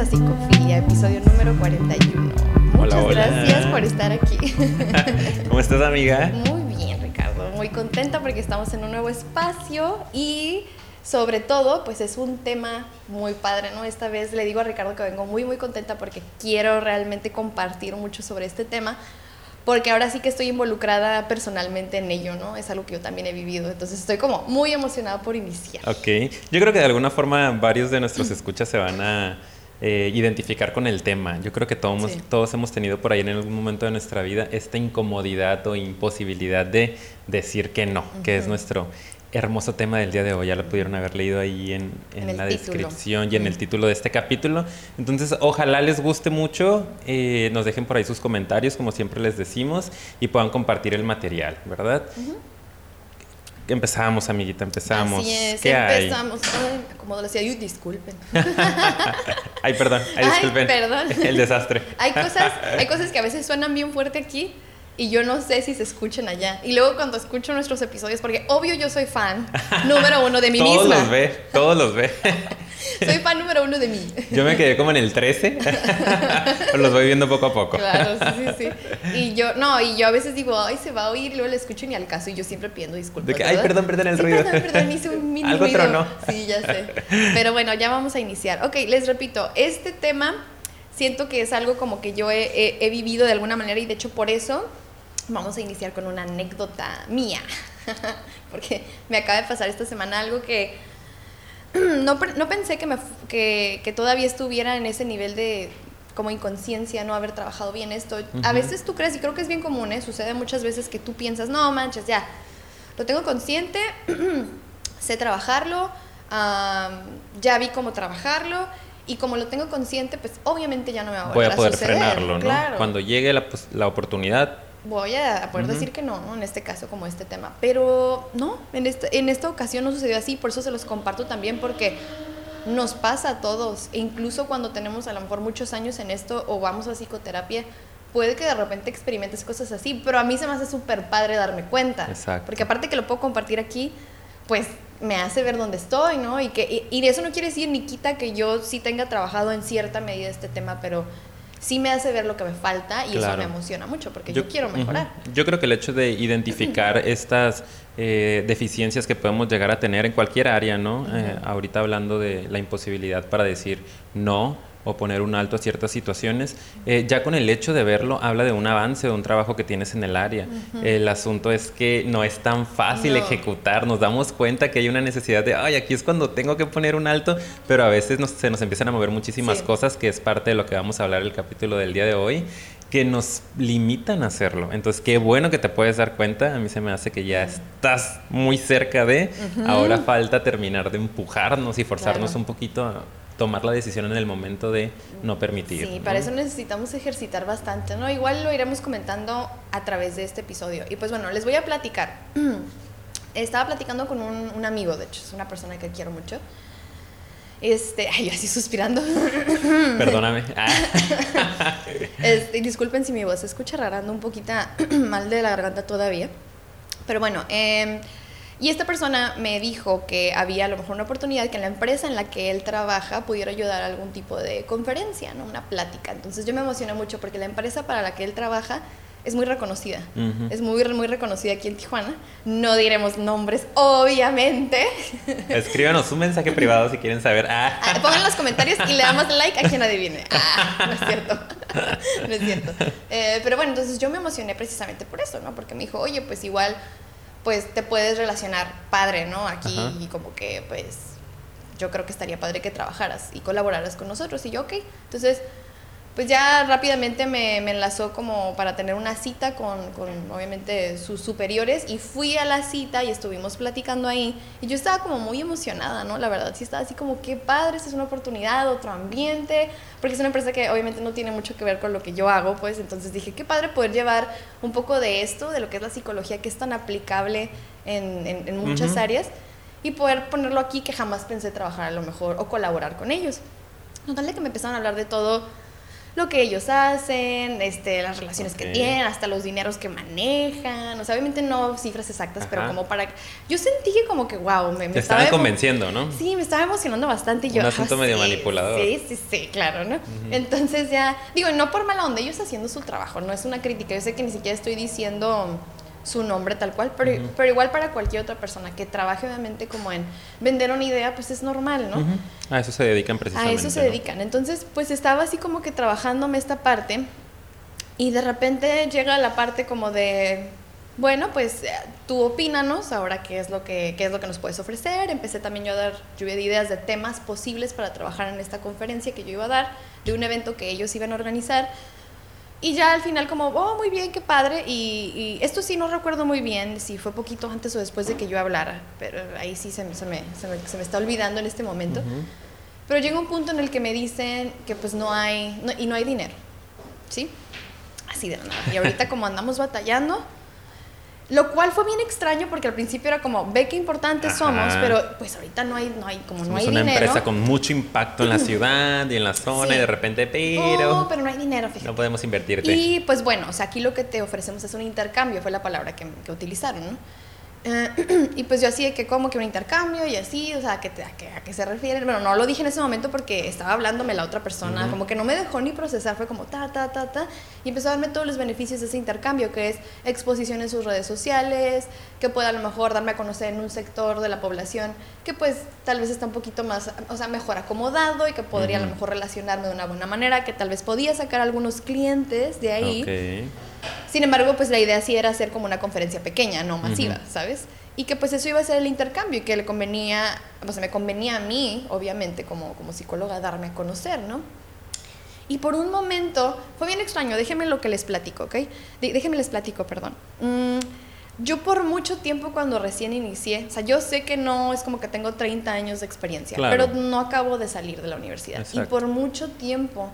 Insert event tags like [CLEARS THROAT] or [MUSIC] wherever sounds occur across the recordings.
a Psicofilia, episodio número 41. Muchas Hola, hola. gracias por estar aquí. [LAUGHS] ¿Cómo estás, amiga? Muy bien, Ricardo. Muy contenta porque estamos en un nuevo espacio y sobre todo, pues es un tema muy padre, ¿no? Esta vez le digo a Ricardo que vengo muy, muy contenta porque quiero realmente compartir mucho sobre este tema. Porque ahora sí que estoy involucrada personalmente en ello, ¿no? Es algo que yo también he vivido. Entonces estoy como muy emocionada por iniciar. Ok. Yo creo que de alguna forma varios de nuestros escuchas se van a eh, identificar con el tema. Yo creo que todos, Sí. todos hemos tenido por ahí en algún momento de nuestra vida esta incomodidad o imposibilidad de decir que no, que es nuestro hermoso tema del día de hoy. Ya lo pudieron haber leído ahí en, en En la título. descripción y en el título de este capítulo. Entonces, ojalá les guste mucho, eh, nos dejen por ahí sus comentarios, como siempre les decimos, y puedan compartir el material, ¿verdad? Empezamos, amiguita, empezamos. Así es, ¿Qué hay? empezamos. Ay, como lo decía, yo disculpen. [LAUGHS] Ay, perdón, ay, Ay, disculpen. perdón. El desastre. Hay cosas, hay [LAUGHS] cosas que a veces suenan bien fuerte aquí y yo no sé si se escuchan allá. Y luego cuando escucho nuestros episodios, porque obvio yo soy fan número uno de mí todos misma. los ve, todos los ve. [LAUGHS] Soy fan número uno de mí. Yo me quedé como en el 13, [LAUGHS] pero los voy viendo poco a poco. Claro, sí, sí, sí. Y yo, no, y yo a veces digo, ay, se va a oír, luego le escucho ni al caso y yo siempre pidiendo disculpas. De que, ay, perdón, perdón el Sí, ruido. Perdón, perdón, hice un [LAUGHS] mini Algo ruido. tronó. Sí, ya sé. Pero bueno, ya vamos a iniciar. Ok, les repito, este tema siento que es algo como que yo he, he- he vivido de alguna manera y de hecho por eso vamos a iniciar con una anécdota mía. [LAUGHS] Porque me acaba de pasar esta semana algo que [CLEARS THROAT] no, no pensé que, me, que, que todavía estuviera en ese nivel de como inconsciencia, no haber trabajado bien esto. A Ujú. veces tú crees, y creo que es bien común, ¿eh? sucede muchas veces que tú piensas, no manches, ya, lo tengo consciente, [CLEARS THROAT] sé trabajarlo, am, ya vi cómo trabajarlo, y como lo tengo consciente, pues obviamente ya no me va a Voy volver a poder suceder. frenarlo, ¿no? Claro Cuando llegue la, pos- la oportunidad, voy a poder decir que no, ¿no? En este caso, como este tema. Pero no, en, este- en esta ocasión no sucedió así, por eso se los comparto también, porque nos pasa a todos, e incluso cuando tenemos a lo mejor muchos años en esto o vamos a psicoterapia, puede que de repente experimentes cosas así, pero a mí se me hace súper padre darme cuenta. Exacto. Porque aparte que lo puedo compartir aquí, pues me hace ver dónde estoy, ¿no? Y, que, y, y eso no quiere decir ni quita que yo sí tenga trabajado en cierta medida este tema, pero sí me hace ver lo que me falta y eso me emociona mucho porque yo, quiero mejorar. Yo creo que el hecho de identificar [LAUGHS] estas eh, deficiencias que podemos llegar a tener en cualquier área, ¿no? Eh, ahorita hablando de la imposibilidad para decir no o poner un alto a ciertas situaciones, eh, ya con el hecho de verlo habla de un avance, de un trabajo que tienes en el área. El asunto es que no es tan fácil No. ejecutar, nos damos cuenta que hay una necesidad de, ay, aquí es cuando tengo que poner un alto, pero a veces nos- se nos empiezan a mover muchísimas Sí. cosas, que es parte de lo que vamos a hablar el capítulo del día de hoy que nos limitan a hacerlo. Entonces, qué bueno que te puedes dar cuenta. A mí se me hace que ya estás muy cerca de. Ahora falta terminar de empujarnos y forzarnos Claro. un poquito a tomar la decisión en el momento de no permitir. Sí, ¿no? para eso necesitamos ejercitar bastante, ¿no? Igual lo iremos comentando a través de este episodio. Y pues bueno, les voy a platicar. [CLEARS THROAT] Estaba platicando con un, un amigo, de hecho, es una persona que quiero mucho. Este, ay, yo así suspirando. [LAUGHS] Perdóname. Ah, [LAUGHS] [LAUGHS] Este, disculpen si mi voz se escucha rara, ando un poquito [CLEARS THROAT] mal de la garganta todavía. Pero bueno, eh, y esta persona me dijo que había a lo mejor una oportunidad que en la empresa en la que él trabaja pudiera ayudar a algún tipo de conferencia, ¿no? Una plática. Entonces yo me emocioné mucho porque la empresa para la que él trabaja es muy reconocida. Es muy, muy reconocida aquí en Tijuana. No diremos nombres, obviamente. [LAUGHS] Escríbanos un mensaje privado si quieren saber. Ah, Ah, Pongan en los comentarios y le damos like a quien adivine. Ah, no es cierto. No es cierto. Eh, pero bueno, entonces yo me emocioné precisamente por eso, ¿no? Porque me dijo, oye, pues igual, pues te puedes relacionar padre, ¿no? Aquí Ajá. y como que, pues, yo creo que estaría padre que trabajaras y colaboraras con nosotros. Y yo, ok. Entonces, pues ya rápidamente me, me enlazó como para tener una cita con, con, obviamente sus superiores y fui a la cita y estuvimos platicando ahí y yo estaba como muy emocionada, ¿no? La verdad sí estaba así como qué padre, esta es una oportunidad, otro ambiente, porque es una empresa que obviamente no tiene mucho que ver con lo que yo hago, pues entonces dije qué padre poder llevar un poco de esto, de lo que es la psicología que es tan aplicable en, en, en muchas Ujú. áreas y poder ponerlo aquí que jamás pensé trabajar a lo mejor o colaborar con ellos. Total de que me empezaron a hablar de todo lo que ellos hacen, este, las relaciones que tienen, hasta los dineros que manejan. O sea, obviamente no cifras exactas, pero como para... Yo sentí que como que, wow, me, me Te estaba estaban convenciendo, ¿no? Sí, me estaba emocionando bastante y yo... Un ah, asunto medio sí, manipulador. Sí, sí, sí, claro, ¿no? Entonces ya, digo, no por mala onda, ellos haciendo su trabajo, no es una crítica, yo sé que ni siquiera estoy diciendo su nombre tal cual, pero, pero igual para cualquier otra persona que trabaje obviamente como en vender una idea, pues es normal, ¿no? Ujú. A eso se dedican A precisamente. eso se ¿no? dedican. Entonces, pues estaba así como que trabajándome esta parte y de repente llega la parte como de, bueno, pues eh, tú opínanos ahora qué es lo que qué es lo que nos puedes ofrecer. Empecé también yo a dar lluvia de ideas de temas posibles para trabajar en esta conferencia que yo iba a dar, de un evento que ellos iban a organizar. Y ya al final como, oh, muy bien, qué padre. Y, y esto sí no recuerdo muy bien si fue poquito antes o después de que yo hablara, pero ahí sí se, me- se me, se, me, se me está olvidando en este momento. Ujú. Pero llega un punto en el que me dicen que pues no hay, no- y no hay dinero, ¿sí? Así de nada. Y ahorita como andamos batallando, lo cual fue bien extraño porque al principio era como, ve qué importantes Ajá. somos, pero pues ahorita no hay, no hay, como no hay una dinero. empresa con mucho impacto en la [LAUGHS] ciudad y en la zona Sí. y de repente, Oh, pero pero no hay dinero, fíjate. no podemos invertirte. Y pues bueno, o sea, aquí lo que te ofrecemos es un intercambio, fue la palabra que, que utilizaron, ¿no? Eh, [CLEARS THROAT] y pues yo así de que como que un intercambio y así, o sea, ¿que te- a, qué, ¿a qué se refieren? Bueno, no lo dije en ese momento porque estaba hablándome la otra persona, como que no me dejó ni procesar, fue como ta, ta, ta, ta, y empezó a darme todos los beneficios de ese intercambio, que es exposición en sus redes sociales, que puede a lo mejor darme a conocer en un sector de la población que pues tal vez está un poquito más, o sea, mejor acomodado y que podría a lo mejor relacionarme de una buena manera, que tal vez podía sacar algunos clientes de ahí. Ok. Sin embargo, pues la idea sí era hacer como una conferencia pequeña, no masiva. ¿sabes? Y que pues eso iba a ser el intercambio y que le convenía, o sea, me convenía a mí, obviamente, como, como psicóloga, darme a conocer, ¿no? Y por un momento, fue bien extraño, déjenme lo que les platico, ¿ok? Dé- Déjenme les platico, perdón. Mm, yo por mucho tiempo cuando recién inicié, o sea, yo sé que no es como que tengo 30 años de experiencia, Claro. pero no acabo de salir de la universidad. Y por mucho tiempo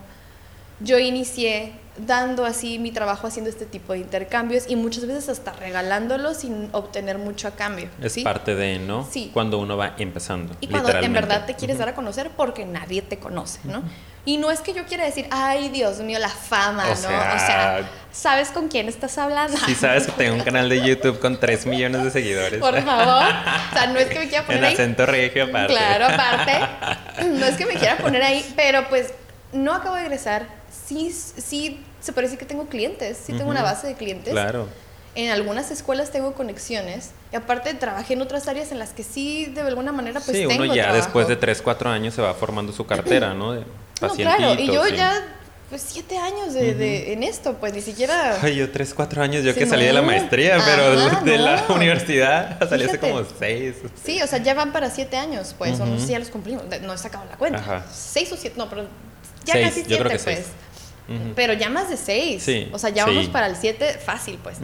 yo inicié dando así mi trabajo haciendo este tipo de intercambios y muchas veces hasta regalándolos sin obtener mucho a cambio. Es ¿sí? parte de, ¿no? Sí. Cuando uno va empezando. Y cuando en verdad te quieres dar a conocer porque nadie te conoce, ¿no? Y no es que yo quiera decir, ay, Dios mío, la fama, O ¿no? sea- o sea, ¿sabes con quién estás hablando? Si sabes que tengo un canal de YouTube con 3 millones de seguidores. Por favor. O sea, no es que me quiera poner en ahí. acento regio aparte. Claro, aparte. No es que me quiera poner ahí, pero pues no acabo de egresar. Sí, sí, se parece que tengo clientes. Sí, tengo una base de clientes. Claro. En algunas escuelas tengo conexiones. Y aparte trabajé en otras áreas en las que sí, de alguna manera, pues sí, tengo uno ya trabajo. después de 3, 4 años se va formando su cartera, ¿no? De [CLEARS THROAT] No, claro. Y yo sí. ya, pues siete años de, de- en esto, pues ni siquiera... Ay, yo 3, 4 años, yo Sí, que salí de la maestría, pero Ajá, de la no. universidad [LAUGHS] salí hace como 6. Sí, o sea, ya van para siete años, pues, o no sé si ya los cumplimos, de- no he sacado la cuenta. Ajá. Seis o siete, no, pero ya Seis, casi yo siete, creo que pues. seis. Pero ya más de seis. Sí, O sea, ya vamos para el siete fácil, pues.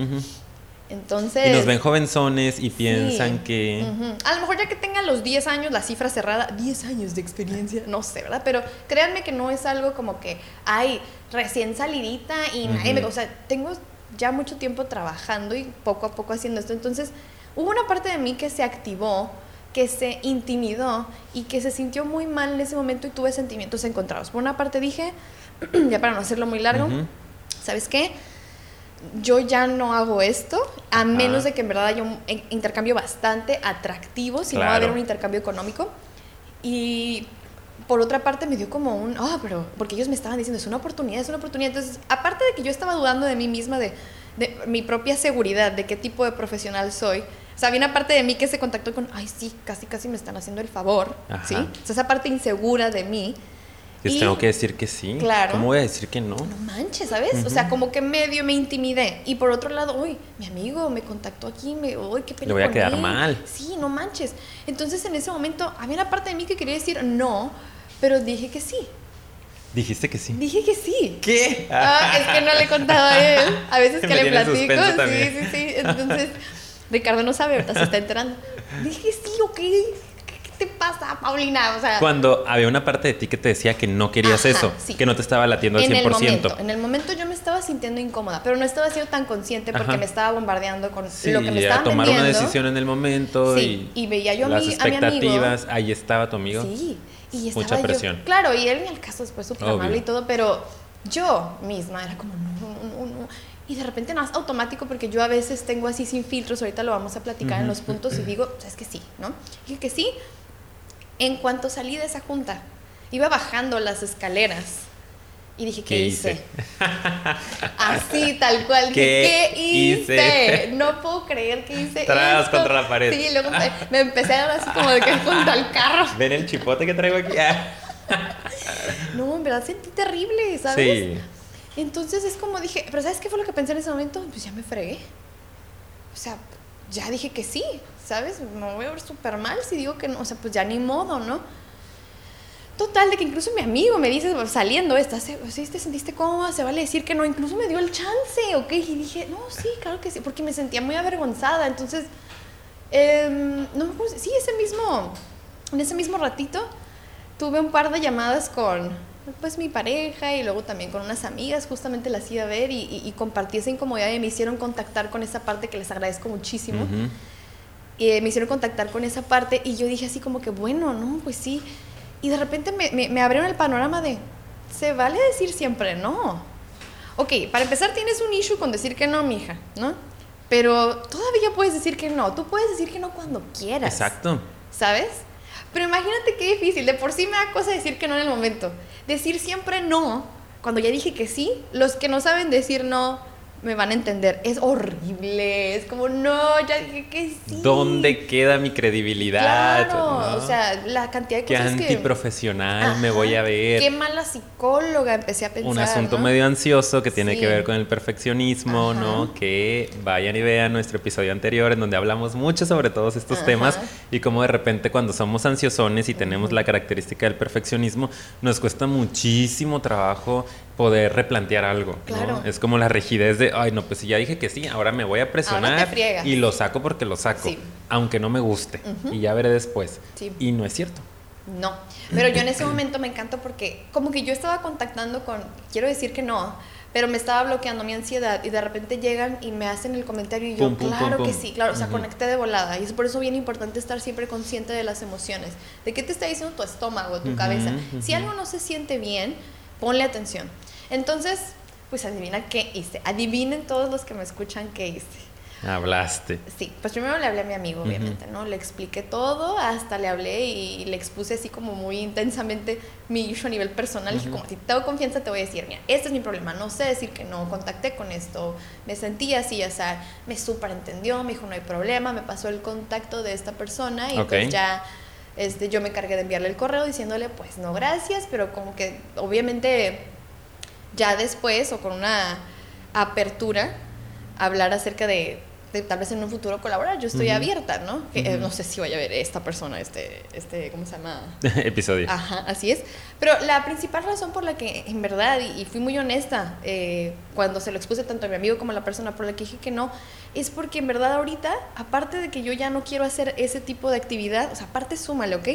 Entonces. Y nos ven jovenzones y piensan sí, que... ujú. A lo mejor ya que tengan los 10 años, la cifra cerrada, 10 años de experiencia, no sé, ¿verdad? Pero créanme que no es algo como que, ay, recién salidita y nadie me. Ujú. O sea, tengo ya mucho tiempo trabajando y poco a poco haciendo esto. Entonces, hubo una parte de mí que se activó, que se intimidó y que se sintió muy mal en ese momento y tuve sentimientos encontrados. Por una parte dije, [CLEARS THROAT] ya para no hacerlo muy largo, Ujú. ¿sabes qué? Yo ya no hago esto, a menos de que en verdad haya un intercambio bastante atractivo, si no va a haber Claro. un intercambio económico. Y por otra parte me dio como un, ah, pero, porque ellos me estaban diciendo, es una oportunidad, es una oportunidad. Entonces, aparte de que yo estaba dudando de mí misma, de, de mi propia seguridad, de qué tipo de profesional soy, o sea, había una parte de mí que se contactó con, ay, sí, casi, casi me están haciendo el favor, Ajá. ¿sí? O sea, esa parte insegura de mí. Les Y- tengo que decir que sí. Claro. ¿Cómo voy a decir que no? no manches, ¿sabes? O sea, como que medio me intimidé. Y por otro lado, uy, mi amigo me contactó aquí, me, uy, qué pena Le voy a quedar él". mal. Sí, no manches. Entonces en ese momento había una parte de mí que quería decir no, pero dije que sí. Dijiste que sí. Dije que sí. ¿Qué? Ah, es que no le he contado a él. A veces [LAUGHS] que Me le platico. Sí, sí, sí. Entonces, [LAUGHS] Ricardo no sabe, ahorita se está enterando. Dije sí, ok. ¿Qué, qué te pasa, Paulina? O sea, Cuando había una parte de ti que te decía que no querías Ajá, eso, sí. que no te estaba latiendo al en 100%. el momento, en el momento yo me estaba sintiendo incómoda, pero no estaba siendo tan consciente porque Ajá. me estaba bombardeando con Sí, lo que me a estaban tomar vendiendo. una decisión en el momento Sí, y, y veía yo a las mi- a mi amigo. expectativas, ahí estaba tu amigo. Sí, y estaba Mucha yo- presión. claro, y él en el caso después súper amable y todo, pero yo misma era como, no, no, no, Y de repente no es automático porque yo a veces tengo así sin filtros, ahorita lo vamos a platicar en los puntos y digo, es que sí, ¿no? Dije que sí. En cuanto salí de esa junta, iba bajando las escaleras y dije, ¿qué, hice? [LAUGHS] Así, tal cual. ¿Qué, hice? No puedo creer que hice Tras contra la pared. Sí, luego me empecé a dar así como de que contra el carro. [LAUGHS] ¿Ven el chipote que traigo aquí? [LAUGHS] no, en verdad sentí terrible, ¿sabes? Sí. Entonces es como dije, pero ¿sabes qué fue lo que pensé en ese momento? Pues ya me fregué. O sea, ya dije que sí, ¿sabes? Me voy a ver súper mal si digo que no. O sea, pues ya ni modo, ¿no? Total, de que incluso mi amigo me dice, saliendo esta, ¿sí te sentiste cómoda? Se vale decir que no. Incluso me dio el chance, ¿ok? Y dije, no, sí, claro que sí, porque me sentía muy avergonzada. Entonces, em, no me acuerdo, sí, ese mismo, en ese mismo ratito, tuve un par de llamadas con, pues, mi pareja y luego también con unas amigas, justamente las iba a ver y, y, compartí esa incomodidad y me hicieron contactar con esa parte que les agradezco muchísimo. Y me hicieron contactar con esa parte y yo dije así como que, bueno, no, pues sí y de repente me, me, abrieron el panorama de, se vale decir siempre no. Ok, para empezar tienes un issue con decir que no, mija, ¿no? Pero todavía puedes decir que no. Tú puedes decir que no cuando quieras. Exacto. ¿Sabes? Pero imagínate qué difícil. De por sí me da cosa decir que no en el momento. Decir siempre no, cuando ya dije que sí, los que no saben decir no me van a entender. Es horrible. Es como, no, ya dije que sí. ¿Dónde queda mi credibilidad? Claro, o sea, la cantidad de cosas Qué antiprofesional me voy a ver. Qué mala psicóloga empecé a pensar. Un asunto medio ansioso que tiene que ver con el perfeccionismo, ¿no? Que vayan y vean nuestro episodio anterior en donde hablamos mucho sobre todos estos temas y cómo de repente cuando somos ansiosones y tenemos la característica del perfeccionismo, nos cuesta muchísimo trabajo poder replantear algo. Claro. Es como la rigidez de, ay, no, pues si ya dije que sí, ahora me voy a presionar y lo saco porque lo saco, aunque no me guste. Y ya veré después. Y no es cierto. No, pero yo en ese [CLEARS THROAT] momento me encantó porque como que yo estaba contactando con, quiero decir que no, pero me estaba bloqueando mi ansiedad y de repente llegan y me hacen el comentario y yo, claro que sí, claro, o sea, conecté de volada. Y es por eso bien importante estar siempre consciente de las emociones, de qué te está diciendo tu estómago, tu cabeza. Si algo no se siente bien, ponle atención. Entonces, pues adivina qué hice. Adivinen todos los que me escuchan qué hice. Hablaste. Sí, pues primero le hablé a mi amigo, obviamente, ¿no? Le expliqué todo, hasta le hablé y le expuse así como muy intensamente mi issue a nivel personal. Dije, como si tengo confianza, te voy a decir, mira, este es mi problema, no sé decir que no, contacté con esto, me sentí así, o sea, me súper entendió, me dijo, no hay problema, me pasó el contacto de esta persona y pues ya este, yo me cargué de enviarle el correo diciéndole, pues no, gracias, pero como que obviamente ya después o con una apertura hablar acerca de tal vez en un futuro colaborar. Yo estoy abierta, ¿no? Eh, no sé si vaya a ver esta persona, este, este, ¿cómo se llama? [LAUGHS] Episodio. Ajá, así es. Pero la principal razón por la que, en verdad, y, fui muy honesta eh, cuando se lo expuse tanto a mi amigo como a la persona por la que dije que no, es porque en verdad ahorita, aparte de que yo ya no quiero hacer ese tipo de actividad, o sea, aparte súmale, ¿ok?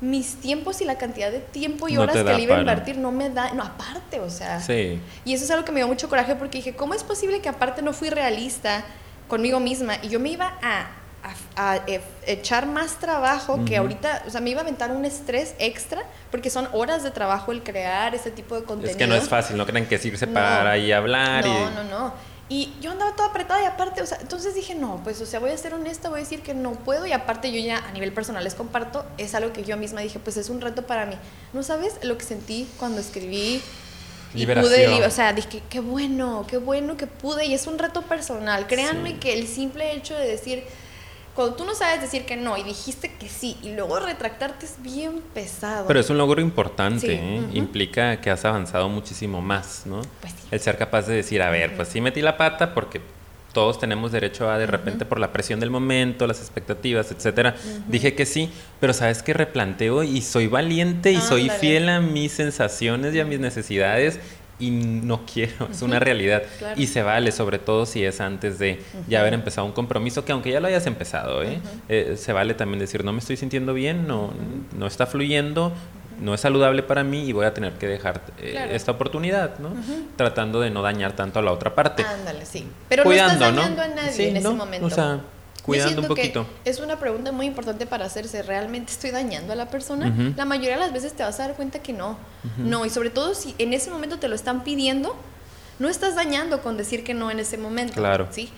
Mis tiempos y la cantidad de tiempo y horas que le iba a invertir no me da, no, aparte, o sea. Sí. Y eso es algo que me dio mucho coraje porque dije, ¿cómo es posible que aparte no fui realista? Conmigo misma y yo me iba a, e, echar más trabajo que ahorita, o sea, me iba a aventar un estrés extra porque son horas de trabajo el crear ese tipo de contenido. Es que no es fácil, no creen que es irse para ahí a hablar. No, y... no, no. Y yo andaba toda apretada y aparte, o sea, entonces dije, no, pues, o sea, voy a ser honesta, voy a decir que no puedo y aparte yo ya a nivel personal les comparto, es algo que yo misma dije, pues es un reto para mí. ¿No sabes lo que sentí cuando escribí y pude, o sea, dije, qué bueno, qué bueno que pude y es un reto personal. Créanme que el simple hecho de decir, cuando tú no sabes decir que no y dijiste que sí y luego retractarte es bien pesado. Pero es un logro importante, ¿eh? implica que has avanzado muchísimo más, ¿no? Pues el ser capaz de decir, a ver, pues sí metí la pata porque todos tenemos derecho a de repente por la presión del momento, las expectativas, etcétera. Dije que sí, pero sabes que replanteo y soy valiente y soy fiel a mis sensaciones y a mis necesidades y no quiero, es una realidad. Y se vale, sobre todo si es antes de ya haber empezado un compromiso, que aunque ya lo hayas empezado, ¿eh? Eh, se vale también decir, no me estoy sintiendo bien, no, no está fluyendo, no es saludable para mí y voy a tener que dejar eh, esta oportunidad, ¿no? Tratando de no dañar tanto a la otra parte. Ándale, sí. Pero no estás dañando a nadie en ese momento. O sea, cuidando un poquito. es una pregunta muy importante para hacerse. ¿Realmente estoy dañando a la persona? La mayoría de las veces te vas a dar cuenta que no. No, y sobre todo si en ese momento te lo están pidiendo, no estás dañando con decir que no en ese momento. Claro. ¿sí?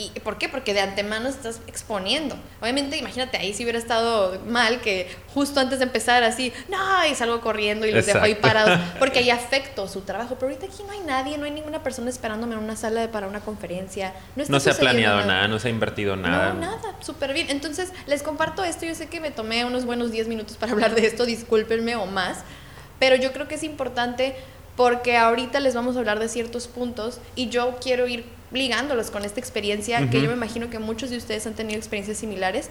¿Y por qué? Porque de antemano estás exponiendo. Obviamente, imagínate, ahí si hubiera estado mal que justo antes de empezar así, no, y salgo corriendo y los dejo ahí parados, porque ahí [LAUGHS] afecto su trabajo. Pero ahorita aquí no hay nadie, no hay ninguna persona esperándome en una sala de, para una conferencia. No, se ha planeado nada. no se ha invertido nada. No, nada, súper bien. Entonces, les comparto esto. Yo sé que me tomé unos buenos 10 minutos para hablar de esto, discúlpenme o más, pero yo creo que es importante porque ahorita les vamos a hablar de ciertos puntos y yo quiero ir ligándolos con esta experiencia que yo me imagino que muchos de ustedes han tenido experiencias similares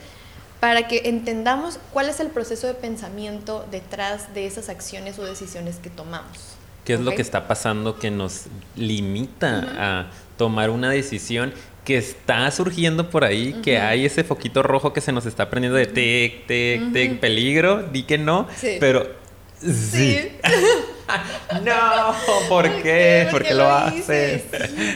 para que entendamos cuál es el proceso de pensamiento detrás de esas acciones o decisiones que tomamos. ¿Qué es lo que está pasando que nos limita a tomar una decisión que está surgiendo por ahí, que hay ese foquito rojo que se nos está prendiendo de tic, tic, tic, peligro, di que no, pero sí. [LAUGHS] [LAUGHS] no, ¿por qué? ¿Por qué, lo, haces?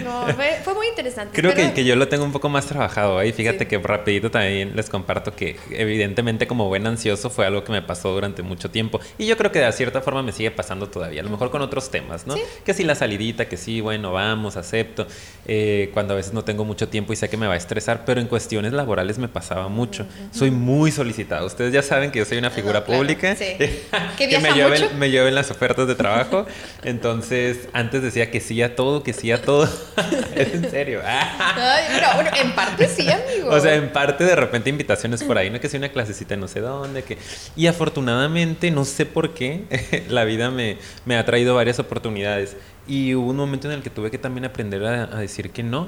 no, fue, muy interesante. Creo que, que, yo lo tengo un poco más trabajado ahí. Fíjate que rapidito también les comparto que evidentemente como buen ansioso fue algo que me pasó durante mucho tiempo. Y yo creo que de cierta forma me sigue pasando todavía. A lo mejor con otros temas, ¿no? Que si la salidita, que sí, bueno, vamos, acepto. Eh, cuando a veces no tengo mucho tiempo y sé que me va a estresar. Pero en cuestiones laborales me pasaba mucho. Soy muy solicitado. Ustedes ya saben que yo soy una figura pública. [LAUGHS] que me lleven, me lleven las ofertas de trabajo. Entonces, antes decía que sí a todo, que sí a todo. [LAUGHS] es en serio. Ay, bueno, en parte sí, amigo. O sea, en parte de repente invitaciones por ahí, no que sea una clasecita no sé dónde. que Y afortunadamente, no sé por qué, [LAUGHS] la vida me, me ha traído varias oportunidades. Y hubo un momento en el que tuve que también aprender a decir que no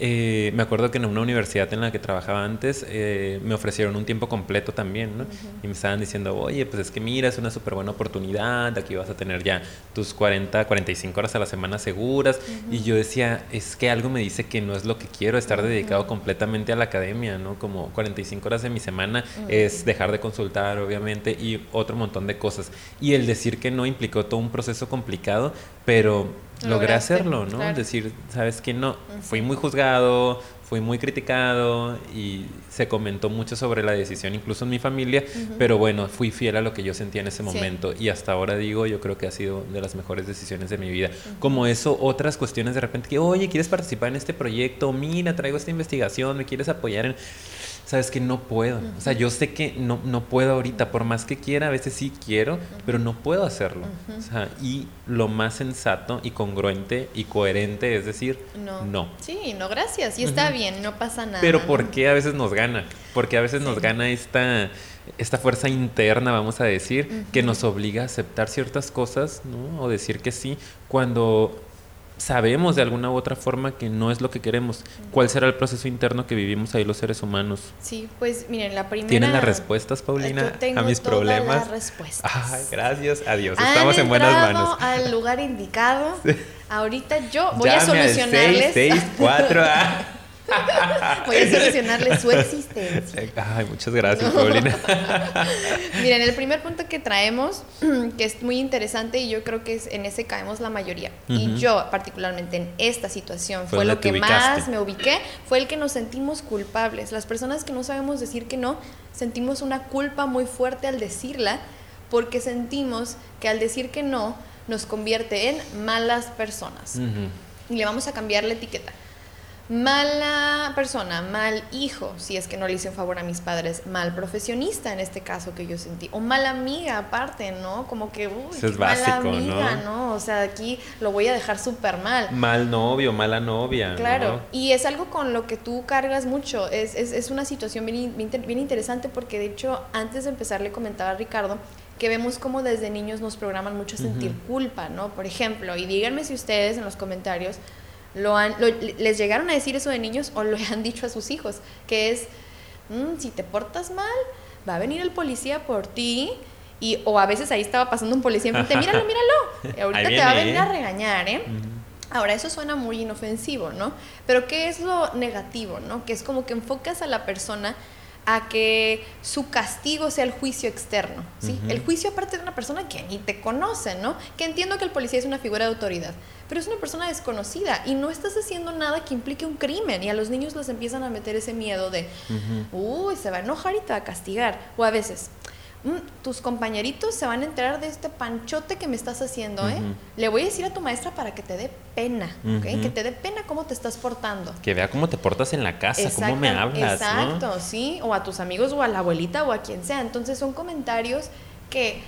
eh, me acuerdo que en una universidad en la que trabajaba antes eh, me ofrecieron un tiempo completo también, ¿no? Y me estaban diciendo, oye, pues es que mira, es una súper buena oportunidad, aquí vas a tener ya tus 40, 45 horas a la semana seguras. Y yo decía, es que algo me dice que no es lo que quiero, estar dedicado completamente a la academia, ¿no? Como 45 horas de mi semana es dejar de consultar, obviamente, y otro montón de cosas. Y el decir que no implicó todo un proceso complicado, pero logré hacerlo, ¿no? Decir, sabes que no, fui muy juzgado, fui muy criticado y se comentó mucho sobre la decisión, incluso en mi familia, pero bueno, fui fiel a lo que yo sentía en ese momento y hasta ahora digo, yo creo que ha sido de las mejores decisiones de mi vida. Como eso, otras cuestiones de repente que, oye, ¿quieres participar en este proyecto? Mira, traigo esta investigación, ¿me quieres apoyar en sabes que no puedo. O sea, yo sé que no, no puedo ahorita, por más que quiera, a veces sí quiero, pero no puedo hacerlo. O sea, y lo más sensato y congruente y coherente es decir, no. Sí, no, gracias. Y está bien, no pasa nada. Pero ¿por qué a veces nos gana? Porque a veces nos gana esta esta fuerza interna, vamos a decir, que nos obliga a aceptar ciertas cosas, ¿no? O decir que sí, cuando sabemos de alguna u otra forma que no es lo que queremos. ¿Cuál será el proceso interno que vivimos ahí los seres humanos? Sí, pues miren, la primera... ¿Tienen las respuestas, Paulina, a mis problemas? Las respuestas. Ay, gracias, adiós, estamos en buenas manos. al lugar indicado. [LAUGHS] Ahorita yo voy a solucionarles... 6, 6, 4, [LAUGHS] Voy a solucionarle su existencia. Ay, muchas gracias, Paulina. [LAUGHS] Miren, el primer punto que traemos, [CLEARS THROAT] que es muy interesante y yo creo que es, en ese caemos la mayoría, y yo particularmente en esta situación fue, lo que más me ubiqué, fue el que nos sentimos culpables. Las personas que no sabemos decir que no, sentimos una culpa muy fuerte al decirla, porque sentimos que al decir que no, nos convierte en malas personas. Y le vamos a cambiar la etiqueta mala persona, mal hijo, si es que no le hice un favor a mis padres, mal profesionista en este caso que yo sentí, o mala amiga aparte, ¿no? Como que, uy, es básico, mala amiga, ¿no? O sea, aquí lo voy a dejar súper mal. Mal novio, mala novia. Claro, y es algo con lo que tú cargas mucho, es, es, es una situación bien, bien, interesante porque de hecho antes de empezar le comentaba a Ricardo, que vemos como desde niños nos programan mucho a sentir culpa, ¿no? Por ejemplo, y díganme si ustedes en los comentarios lo han, les llegaron a decir eso de niños o lo [LAUGHS] han dicho a sus hijos, que es, mm, si te portas mal, va a venir el policía por ti. Y, o a veces ahí estaba pasando un policía enfrente, míralo, [LAUGHS] míralo, ahorita te va a venir a regañar, ¿eh? Ahora, eso suena muy inofensivo, ¿no? Pero ¿qué es lo negativo, ¿no? Que es como que enfocas a la persona a que su castigo sea el juicio externo, ¿sí? El juicio aparte de una persona que ni te conoce, ¿no? Que entiendo que el policía es una figura de autoridad, pero es una persona desconocida y no estás haciendo nada que implique un crimen y a los niños les empiezan a meter ese miedo de, uy, se va a enojar y te va a castigar. O a veces, Mm, tus compañeritos se van a enterar de este panchote que me estás haciendo, ¿eh? Le voy a decir a tu maestra para que te dé pena, Que te dé pena cómo te estás portando. Que vea cómo te portas en la casa, cómo me hablas. Exacto, sí, o a tus amigos o a la abuelita o a quien sea. Entonces son comentarios que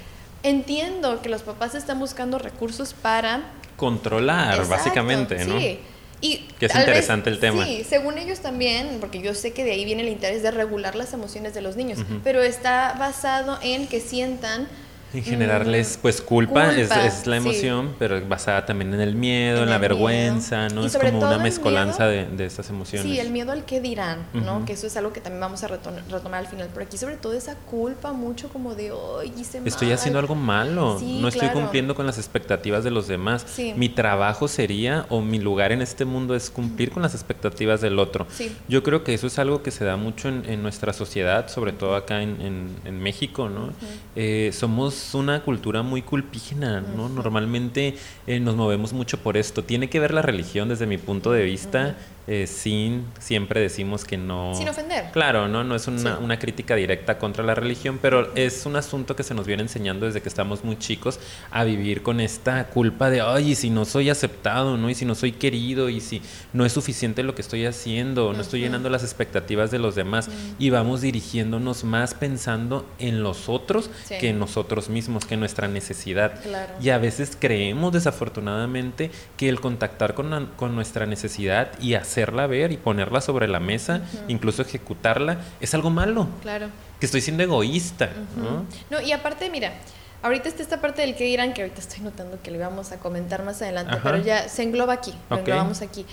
entiendo que los papás están buscando recursos para controlar, básicamente, ¿no? Sí. Y que es interesante el tema. Sí, según ellos también, porque yo sé que de ahí viene el interés de regular las emociones de los niños, pero está basado en que sientan y generarles, pues, culpa, es, la emoción, pero basada también en el miedo, en, la vergüenza, ¿no? Es como una mezcolanza de, de, estas emociones. Sí, el miedo al que dirán, ¿no? Que eso es algo que también vamos a retomar, al final. Pero aquí, sobre todo, esa culpa mucho como de, hoy hice mal. Estoy haciendo algo malo, no estoy cumpliendo con las expectativas de los demás. Mi trabajo sería, o mi lugar en este mundo es cumplir con las expectativas del otro. Yo creo que eso es algo que se da mucho en, nuestra sociedad, sobre todo acá en, en México, ¿no? Eh, somos una cultura muy culpígena, ¿no? Normalmente eh, nos movemos mucho por esto. Tiene que ver la religión desde mi punto de vista eh, sin, siempre decimos que no... Sin ofender. Claro, ¿no? No es una, una, crítica directa contra la religión, pero es un asunto que se nos viene enseñando desde que estamos muy chicos a vivir con esta culpa de, ay, y si no soy aceptado, ¿no? Y si no soy querido, y si no es suficiente lo que estoy haciendo, no estoy llenando las expectativas de los demás, y vamos dirigiéndonos más pensando en los otros que en nosotros mismos, que en nuestra necesidad. Y a veces creemos desafortunadamente que el contactar con, con nuestra necesidad y hacer hacerla ver y ponerla sobre la mesa, incluso ejecutarla, es algo malo. Claro. Que estoy siendo egoísta, ¿no? No, y aparte, mira, ahorita está esta parte del que dirán, que ahorita estoy notando que lo íbamos a comentar más adelante, pero ya se engloba aquí, lo englobamos aquí.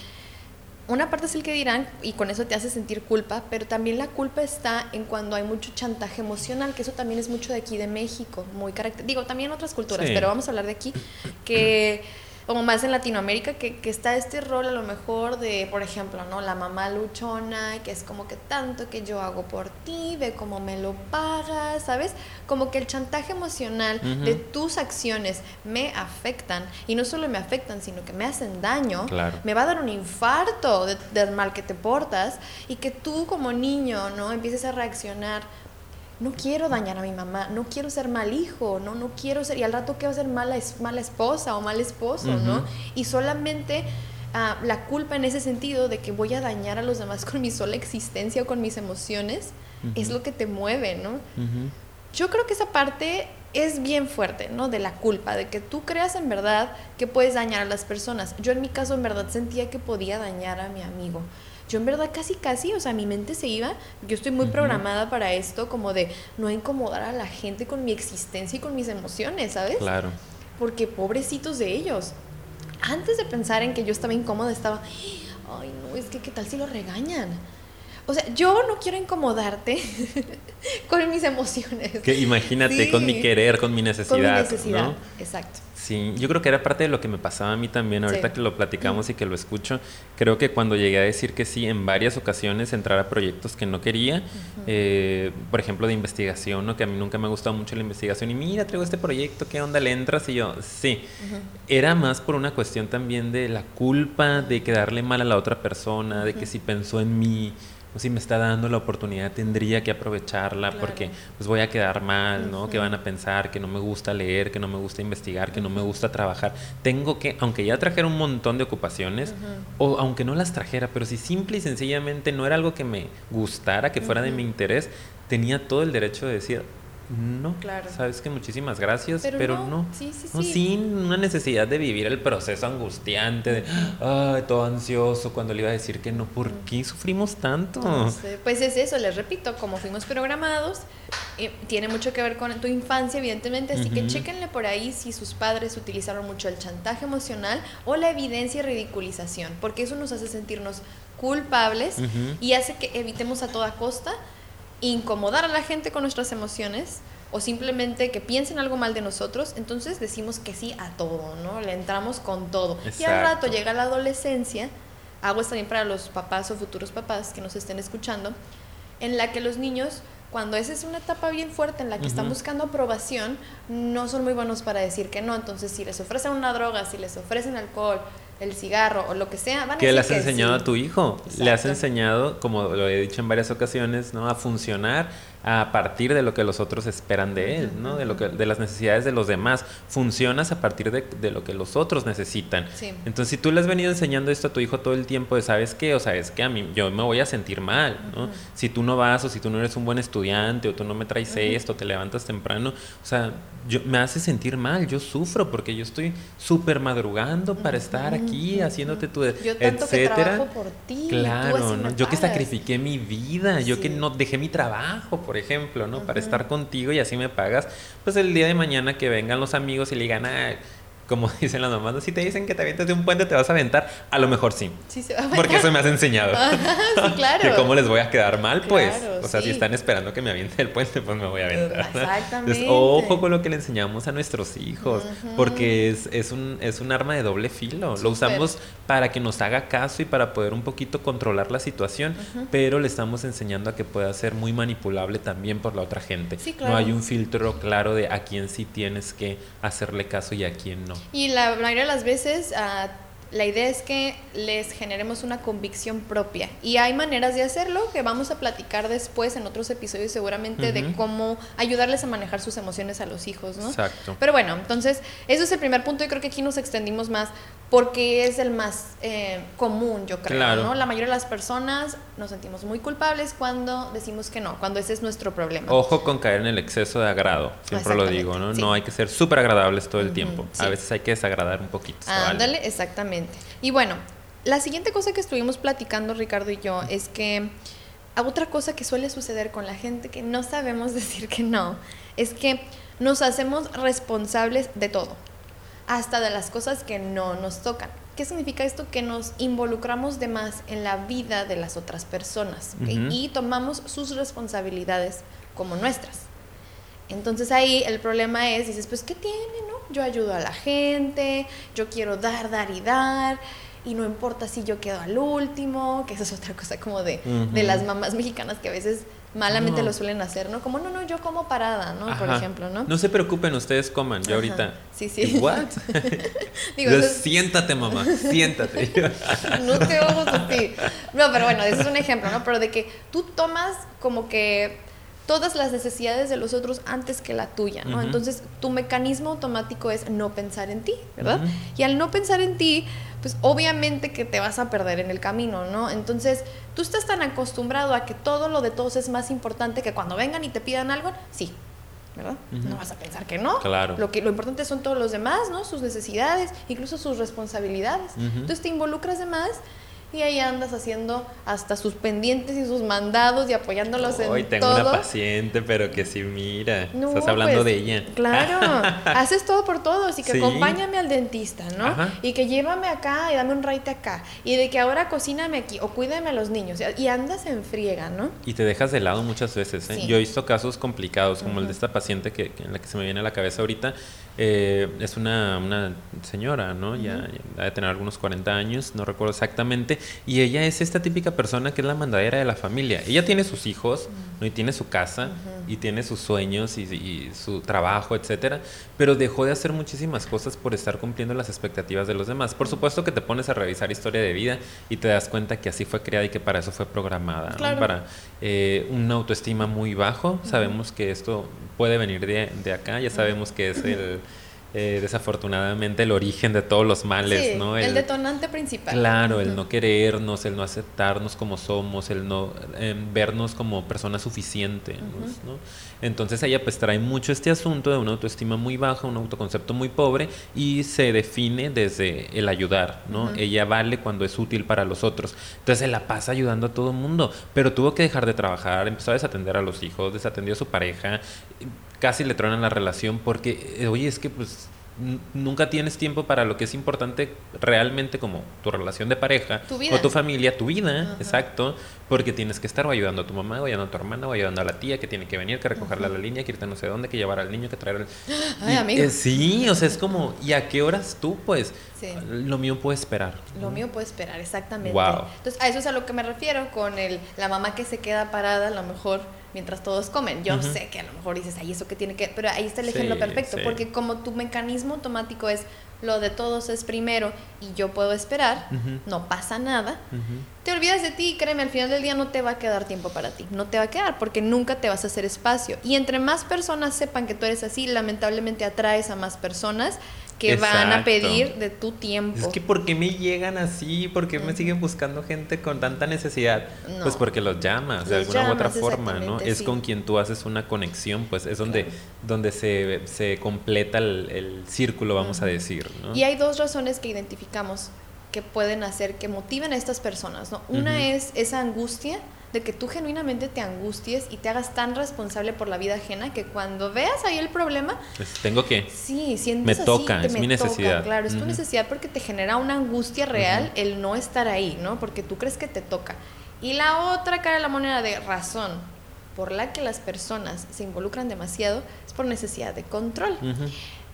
Una parte es el que dirán y con eso te hace sentir culpa, pero también la culpa está en cuando hay mucho chantaje emocional, que eso también es mucho de aquí de México, muy carácter, digo, también otras culturas, pero vamos a hablar de aquí, que como más en Latinoamérica, que, que, está este rol a lo mejor de, por ejemplo, ¿no? La mamá luchona, que es como que tanto que yo hago por ti, ve cómo me lo pagas, ¿sabes? Como que el chantaje emocional de tus acciones me afectan, y no solo me afectan, sino que me hacen daño, me va a dar un infarto del mal que te portas, y que tú como niño, ¿no? Empieces a reaccionar no quiero dañar a mi mamá, no quiero ser mal hijo, no, no quiero ser, y al rato quiero ser mala, mala esposa o mal esposo, ¿no? Y solamente ah, la culpa en ese sentido de que voy a dañar a los demás con mi sola existencia o con mis emociones, es lo que te mueve, ¿no? Yo creo que esa parte es bien fuerte, ¿no? De la culpa, de que tú creas en verdad que puedes dañar a las personas. Yo en mi caso en verdad sentía que podía dañar a mi amigo yo en verdad casi, casi, o sea, mi mente se iba, yo estoy muy programada para esto, como de no incomodar a la gente con mi existencia y con mis emociones, ¿sabes? Claro. Porque pobrecitos de ellos. Antes de pensar en que yo estaba incómoda, estaba, ay, no, es que qué tal si lo regañan. O sea, yo no quiero incomodarte [LAUGHS] con mis emociones. Que imagínate, con mi querer, con mi necesidad. Con mi necesidad, exacto. Sí, yo creo que era parte de lo que me pasaba a mí también, ahorita que lo platicamos y que lo escucho, creo que cuando llegué a decir que sí, en varias ocasiones entrar a proyectos que no quería, eh, por ejemplo de investigación, ¿no? que a mí nunca me ha gustado mucho la investigación, y mira, traigo este proyecto, ¿qué onda le entras? Y yo, sí, era más por una cuestión también de la culpa de quedarle mal a la otra persona, de que si pensó en mí, o si me está dando la oportunidad, tendría que aprovecharla porque pues voy a quedar mal, ¿no? Que van a pensar que no me gusta leer, que no me gusta investigar, que no me gusta trabajar. Tengo que, aunque ya trajera un montón de ocupaciones, o aunque no las trajera, pero si simple y sencillamente no era algo que me gustara, que fuera de mi interés, tenía todo el derecho de decir, no, claro. sabes que muchísimas gracias, pero, no, Sí, sí, sí. sin una necesidad de vivir el proceso angustiante de, ay, todo ansioso cuando le iba a decir que no, ¿por qué sufrimos tanto? Pues es eso, les repito, como fuimos programados, eh, tiene mucho que ver con tu infancia, evidentemente, así que chéquenle por ahí si sus padres utilizaron mucho el chantaje emocional o la evidencia y ridiculización, porque eso nos hace sentirnos culpables y hace que evitemos a toda costa incomodar a la gente con nuestras emociones o simplemente que piensen algo mal de nosotros, entonces decimos que sí a todo, ¿no? Le entramos con todo. Y al rato llega la adolescencia, hago esto también para los papás o futuros papás que nos estén escuchando, en la que los niños cuando esa es una etapa bien fuerte en la que están buscando aprobación, no son muy buenos para decir que no. Entonces, si les ofrecen una droga, si les ofrecen alcohol, el cigarro o lo que sea, van a ¿Qué le has enseñado a tu hijo? Le has enseñado, como lo he dicho en varias ocasiones, ¿no? A funcionar a partir de lo que los otros esperan de él, ¿no? De, lo que, de las necesidades de los demás. Funcionas a partir de, de lo que los otros necesitan. Entonces, si tú le has venido enseñando esto a tu hijo todo el tiempo de, ¿sabes qué? O sabes que a mí yo me voy a sentir mal, ¿no? Si tú no vas o si tú no eres un buen estudiante o tú no me traes esto, te levantas temprano, o sea, yo, me hace sentir mal, yo sufro porque yo estoy súper madrugando para estar aquí haciéndote tu... Yo tanto etcétera. que trabajo por ti. Claro, ¿no? yo que sacrifiqué mi vida, yo que no dejé mi trabajo por ejemplo, ¿no? Para estar contigo y así me pagas. Pues el día de mañana que vengan los amigos y le digan, ah, como [LAUGHS] dicen las mamás, si te dicen que te avientas de un puente te vas a aventar, a lo mejor sí. sí se va a porque eso me has enseñado. [LAUGHS] sí, claro. [LAUGHS] que cómo les voy a quedar mal, pues. o sea, si están esperando que me aviente del puente, pues me voy a aventar. Exactamente. Entonces, ojo con lo que le enseñamos a nuestros hijos, porque es, es, un, es un arma de doble filo. Lo usamos para que nos haga caso y para poder un poquito controlar la situación, pero le estamos enseñando a que pueda ser muy manipulable también por la otra gente. No hay un filtro claro de a quién sí tienes que hacerle caso y a quién no. Y la mayoría de las veces uh, la idea es que les generemos una convicción propia. Y hay maneras de hacerlo que vamos a platicar después en otros episodios seguramente de cómo ayudarles a manejar sus emociones a los hijos, ¿no? Exacto. Pero bueno, entonces, eso es el primer punto y creo que aquí nos extendimos más porque es el más eh, común, yo creo, ¿no? La mayoría de las personas nos sentimos muy culpables cuando decimos que no, cuando ese es nuestro problema. Ojo con caer en el exceso de agrado, siempre lo digo, ¿no? No hay que ser súper agradables todo el tiempo. A veces hay que desagradar un poquito. Ándale, exactamente. Y bueno, la siguiente cosa que estuvimos platicando Ricardo y yo es que otra cosa que suele suceder con la gente que no sabemos [LAUGHS] decir que no, es que nos hacemos responsables de todo, hasta de las cosas que no nos tocan. ¿Qué significa esto? Que nos involucramos de más en la vida de las otras personas y tomamos sus responsabilidades como nuestras. Entonces ahí el problema es, dices, pues ¿qué tiene? Yo ayudo a la gente, yo quiero dar, dar y dar, y no importa si yo quedo al último, que eso es otra cosa como de, de las mamás mexicanas que a veces malamente lo suelen hacer, ¿no? Como, no, no, yo como parada, ¿no? Por ejemplo, ¿no? No se preocupen, ustedes coman, yo ahorita. Sí, sí. ¿What? [LAUGHS] Digo, Siéntate, mamá, [LAUGHS] siéntate. [LAUGHS] no te ojos a ti. No, pero bueno, ese es un ejemplo, ¿no? Pero de que tú tomas como que todas las necesidades de los otros antes que la tuya, ¿no? Entonces, tu mecanismo automático es no pensar en ti, ¿verdad? Y al no pensar en ti, pues obviamente que te vas a perder en el camino, ¿no? Entonces, tú estás tan acostumbrado a que todo lo de todos es más importante que cuando vengan y te pidan algo, sí, ¿verdad? No vas a pensar que no. Claro. Lo, que, lo importante son todos los demás, ¿no? Sus necesidades, incluso sus responsabilidades. Entonces te involucras de más y ahí andas haciendo hasta sus pendientes y sus mandados y apoyándolos en Hoy tengo una paciente, pero que sí, mira, estás hablando pues, de ella. Claro, [LAUGHS] haces todo por todos y que acompáñame al dentista, ¿no? Y que llévame acá y dame un raite acá. Y de que ahora cocíname aquí o cuídame a los niños. Y andas en friega, ¿no? Y te dejas de lado muchas veces. ¿eh? Yo he visto casos complicados, como el de esta paciente que, en la que se me viene a la cabeza ahorita. Eh, es una, una, señora, ¿no? Ya, ya de tener algunos 40 años, no recuerdo exactamente y ella es esta típica persona que es la mandadera de la familia. Ella tiene sus hijos, ¿no? Y tiene su casa, y tiene sus sueños y, su trabajo, etcétera, pero dejó de hacer muchísimas cosas por estar cumpliendo las expectativas de los demás. Por supuesto que te pones a revisar historia de vida y te das cuenta que así fue creada y que para eso fue programada, para eh, una autoestima muy bajo. Sabemos que esto puede venir de, de acá, ya sabemos que es el eh, desafortunadamente el origen de todos los males, ¿no? El, detonante principal. Claro, el no querernos, el no aceptarnos como somos, el no em, vernos como personas suficientes, ¿no? Entonces ella pues trae mucho este asunto de una autoestima muy baja, un autoconcepto muy pobre y se define desde el ayudar, ¿no? Ella vale cuando es útil para los otros. Entonces se la pasa ayudando a todo el mundo, pero tuvo que dejar de trabajar, empezó a desatender a los hijos, desatendió a su pareja, casi le tronan la relación porque, eh, oye, es que pues nunca tienes tiempo para lo que es importante realmente como tu relación de pareja tu vida. o tu familia, tu vida, exacto, porque tienes que estar o ayudando a tu mamá, o ayudando a tu hermana, o ayudando a la tía que tiene que venir, que recogerla a la línea, que irte no sé dónde, que llevar al niño, que traer al... [GASPS] Ay, amigo. Eh, sí, o sea, es como, ¿y a qué horas tú? Pues Sí. lo mío puede esperar. Lo mío puede esperar, exactamente. Wow. Entonces, a eso es a lo que me refiero con el, la mamá que se queda parada, a lo mejor mientras todos comen. Yo sé que a lo mejor dices, ay, eso que tiene que. Pero ahí está el ejemplo perfecto, sí. porque como tu mecanismo automático es lo de todos es primero y yo puedo esperar, no pasa nada. Te olvidas de ti y créeme, al final del día no te va a quedar tiempo para ti, no te va a quedar porque nunca te vas a hacer espacio. Y entre más personas sepan que tú eres así, lamentablemente atraes a más personas que van a Exacto. pedir de tu tiempo. Es que ¿por qué me llegan así? ¿Por qué me siguen buscando gente con tanta necesidad? No. Pues porque los llamas de Los alguna u otra llamas, forma, ¿no? exactamente, Es sí. con quien tú haces una conexión, pues es donde, Claro. donde se, se completa el, el círculo, vamos a decir, ¿no? Y hay dos razones que identificamos que pueden hacer que motiven a estas personas, ¿no? Una Ujú. es esa angustia de que tú genuinamente te angusties y te hagas tan responsable por la vida ajena que cuando veas ahí el problema, Pues, tengo que... sí, sientes Me toca, es me mi toca, necesidad. claro, es tu Ujú. necesidad porque te genera una angustia real el no estar ahí, ¿no? Porque tú crees que te toca. Y la otra cara de la moneda de razón por la que las personas se involucran demasiado es por necesidad de control. Ujú.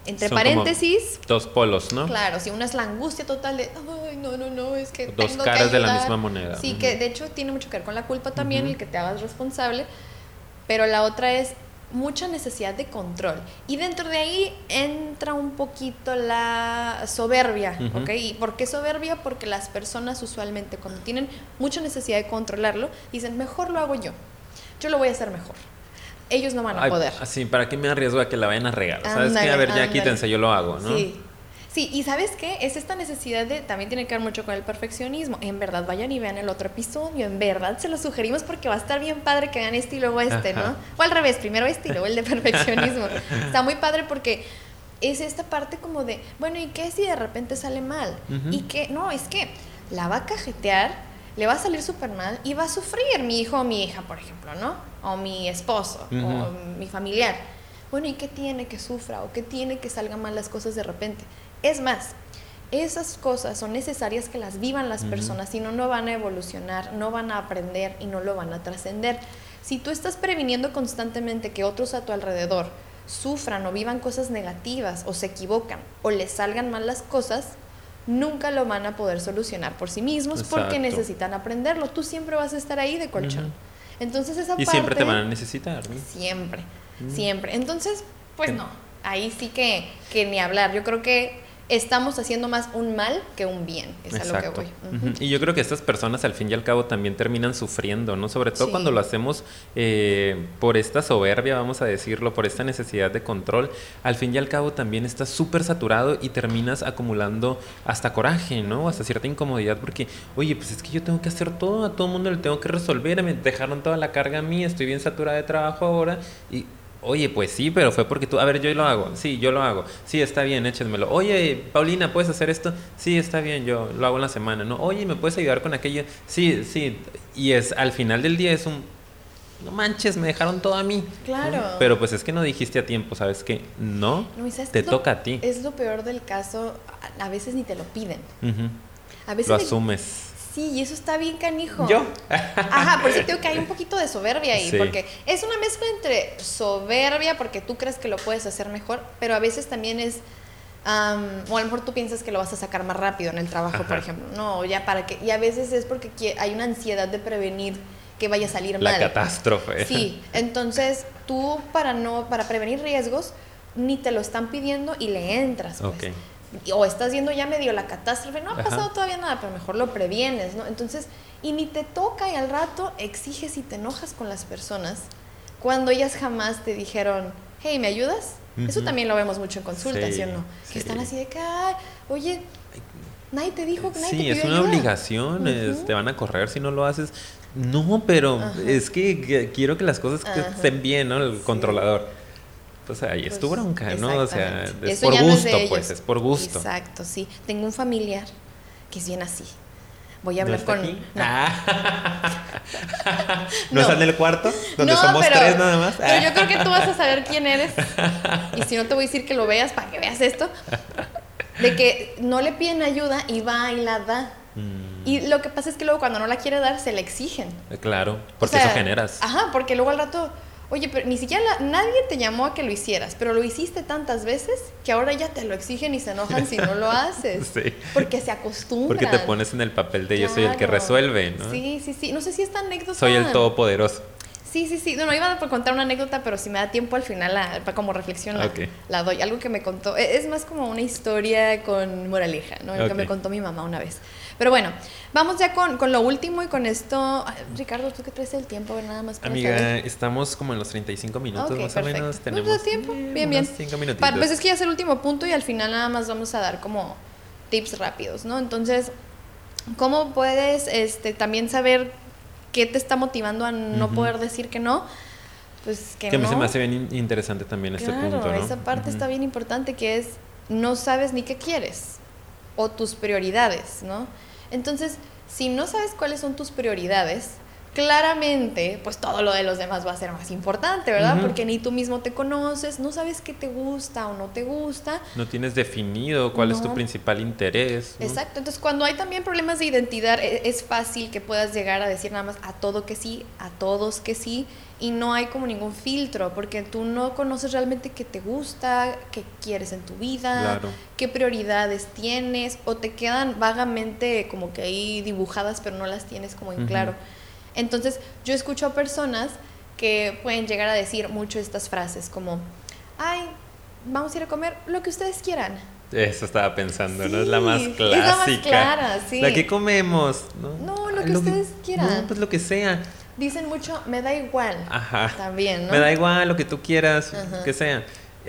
Entre Son paréntesis, Dos polos, ¿no? Claro, si una es la angustia total de, ay, no, no, no, es que Dos tengo que caras de la ayudar". misma moneda. Sí, que de hecho tiene mucho que ver con la culpa también, el que te hagas responsable, pero la otra es mucha necesidad de control. Y dentro de ahí entra un poquito la soberbia, Ujú. ¿ok? ¿Y por qué soberbia? Porque las personas usualmente cuando tienen mucha necesidad de controlarlo, dicen, mejor lo hago yo, yo lo voy a hacer mejor. Ellos no van a Ay, poder. Así, ¿para qué me arriesgo a que la vayan a regar? ¿Sabes qué? A ver, ya quítense, yo lo hago, ¿no? Sí. Sí, y ¿sabes qué? Es esta necesidad de, también tiene que ver mucho con el perfeccionismo. En verdad, vayan y vean el otro episodio. En verdad, se lo sugerimos porque va a estar bien padre que vean este y luego este, Ajá. ¿no? O al revés, primero este y luego el de perfeccionismo. [LAUGHS] Está muy padre porque es esta parte como de, bueno, ¿y qué si de repente sale mal? Ujú. Y que, no, es que la va a cajetear, le va a salir súper mal y va a sufrir mi hijo o mi hija, por ejemplo, ¿no? O mi esposo o mi familiar. Bueno, ¿y qué tiene que sufra o qué tiene que salgan mal las cosas de repente? Es más, esas cosas son necesarias que las vivan las personas, si no, no van a evolucionar, no van a aprender y no lo van a trascender. Si tú estás previniendo constantemente que otros a tu alrededor sufran o vivan cosas negativas o se equivocan o les salgan mal las cosas, nunca lo van a poder solucionar por sí mismos porque necesitan aprenderlo. Tú siempre vas a estar ahí de colchón. Entonces esa Y parte... siempre te van a necesitar, ¿no? Siempre, siempre. Entonces, pues no, ahí sí que, que ni hablar. Yo creo que estamos haciendo más un mal que un bien, es a lo que voy. Y yo creo que estas personas al fin y al cabo también terminan sufriendo, ¿no? Sobre todo Sí. cuando lo hacemos eh, por esta soberbia, vamos a decirlo, por esta necesidad de control. Al fin y al cabo también estás súper saturado y terminas acumulando hasta coraje, ¿no? Hasta cierta incomodidad porque, oye, pues es que yo tengo que hacer todo, a todo el mundo le tengo que resolver, me dejaron toda la carga a mí, estoy bien saturada de trabajo ahora y Oye, pues sí, pero fue porque tú, a ver, yo lo hago, sí, yo lo hago, sí, está bien, échenmelo. Oye, Paulina, ¿puedes hacer esto? Sí, está bien, yo lo hago en la semana, ¿no? Oye, ¿me puedes ayudar con aquello? Sí, sí, y es, al final del día es un, no manches, me dejaron todo a mí. Claro. ¿no? Pero pues es que no dijiste a tiempo, ¿sabes qué? No, No, ¿y sabes te lo- toca a ti. Es lo peor del caso, a, veces ni te lo piden. A veces Lo asumes. Sí, y eso está bien canijo. ¿Yo? Ajá, por eso tengo que hay un poquito de soberbia ahí, Sí. porque es una mezcla entre soberbia, porque tú crees que lo puedes hacer mejor, pero a veces también es, am, o a lo mejor tú piensas que lo vas a sacar más rápido en el trabajo, por ejemplo. No, ya para que, y a veces es porque hay una ansiedad de prevenir que vaya a salir La mal. catástrofe. Sí, entonces tú para no, para prevenir riesgos, ni te lo están pidiendo y le entras. Pues. Ok. O estás viendo ya medio la catástrofe, no ha Ajá. pasado todavía nada, pero mejor lo previenes, ¿no? Entonces, y ni te toca y al rato exiges y te enojas con las personas cuando ellas jamás te dijeron, hey, ¿me ayudas? Eso Ujú. también lo vemos mucho en consultas, ¿sí, Sí, o no? sí. Que están así de que, "Ay, oye, nadie te dijo, nadie te Sí, es una ayuda". obligación, es- te van a correr si no lo haces. No, pero Ajá. es que, que quiero que las cosas que Ajá. estén bien, ¿no? El Sí. controlador. Entonces ahí es tu Pues, bronca, ¿no? O sea, es Eso por ya no es gusto, pues, es por gusto. Exacto, sí. Tengo un familiar que es bien así. voy a hablar ¿No con... aquí? No. Ah. [LAUGHS] ¿No, está en el cuarto? Donde somos pero- tres nada más. Pero yo creo que tú vas a saber quién eres. [LAUGHS] Y si no, te voy a decir que lo veas para que veas esto. De que no le piden ayuda y va y la da. Mm, Y lo que pasa es que luego cuando no la quiere dar, se la exigen. claro, O porque sea, eso generas. Ajá, porque luego al rato, oye, pero ni siquiera la- nadie te llamó a que lo hicieras, pero lo hiciste tantas veces que ahora ya te lo exigen y se enojan si no lo [LAUGHS] haces. Sí. Porque se acostumbran. Porque te pones en el papel de yo soy el que Claro. resuelve, ¿no? Sí, sí, sí. No sé si esta anécdota. Soy el todopoderoso. Sí, sí, sí. No, no iba a contar una anécdota, pero si me da tiempo al final, la, como reflexión, la, doy. Algo que me contó. e- Es más como una historia con moraleja, ¿no? Lo que me contó mi mamá una vez. Pero bueno, vamos ya con, con lo último y con esto. Ay, Ricardo, ¿tú qué traes el tiempo? A ver, nada más para Amiga, saber. estamos como en los 35 minutos Ok, más perfecto. o menos. No, Tenemos da tiempo. Bien, bien. Pues es que ya es el último punto y al final nada más vamos a dar como tips rápidos, ¿no? Entonces, ¿cómo puedes este, también saber qué te está motivando a no Ujú. poder decir que no? Pues que, que a mí no. se me hace bien in- interesante también este claro, punto, ¿no? esa parte Ujú. está bien importante que es no sabes ni qué quieres o tus prioridades, ¿no? Entonces, si no sabes cuáles son tus prioridades, claramente, pues todo lo de los demás va a ser más importante, ¿verdad? Porque ni tú mismo te conoces, no sabes qué te gusta o no te gusta. No tienes definido cuál es tu principal interés. ¿no? Exacto, entonces cuando hay también problemas de identidad, e- es fácil que puedas llegar a decir nada más a todo que sí, a todos que sí, y no hay como ningún filtro, porque tú no conoces realmente qué te gusta, qué quieres en tu vida, Claro. qué prioridades tienes, o te quedan vagamente como que ahí dibujadas, pero no las tienes como en claro. Entonces yo escucho a personas que pueden llegar a decir mucho estas frases como, ay, vamos a ir a comer lo que ustedes quieran. Eso estaba pensando, ¿no? Es la más Sí, es clásica. la más clara, sí. La que comemos, ¿no? No, lo que ustedes quieran. No, pues lo que sea. Dicen mucho, me da igual. Ajá. También, ¿no? Me da igual lo que tú quieras, Ajá. que sea.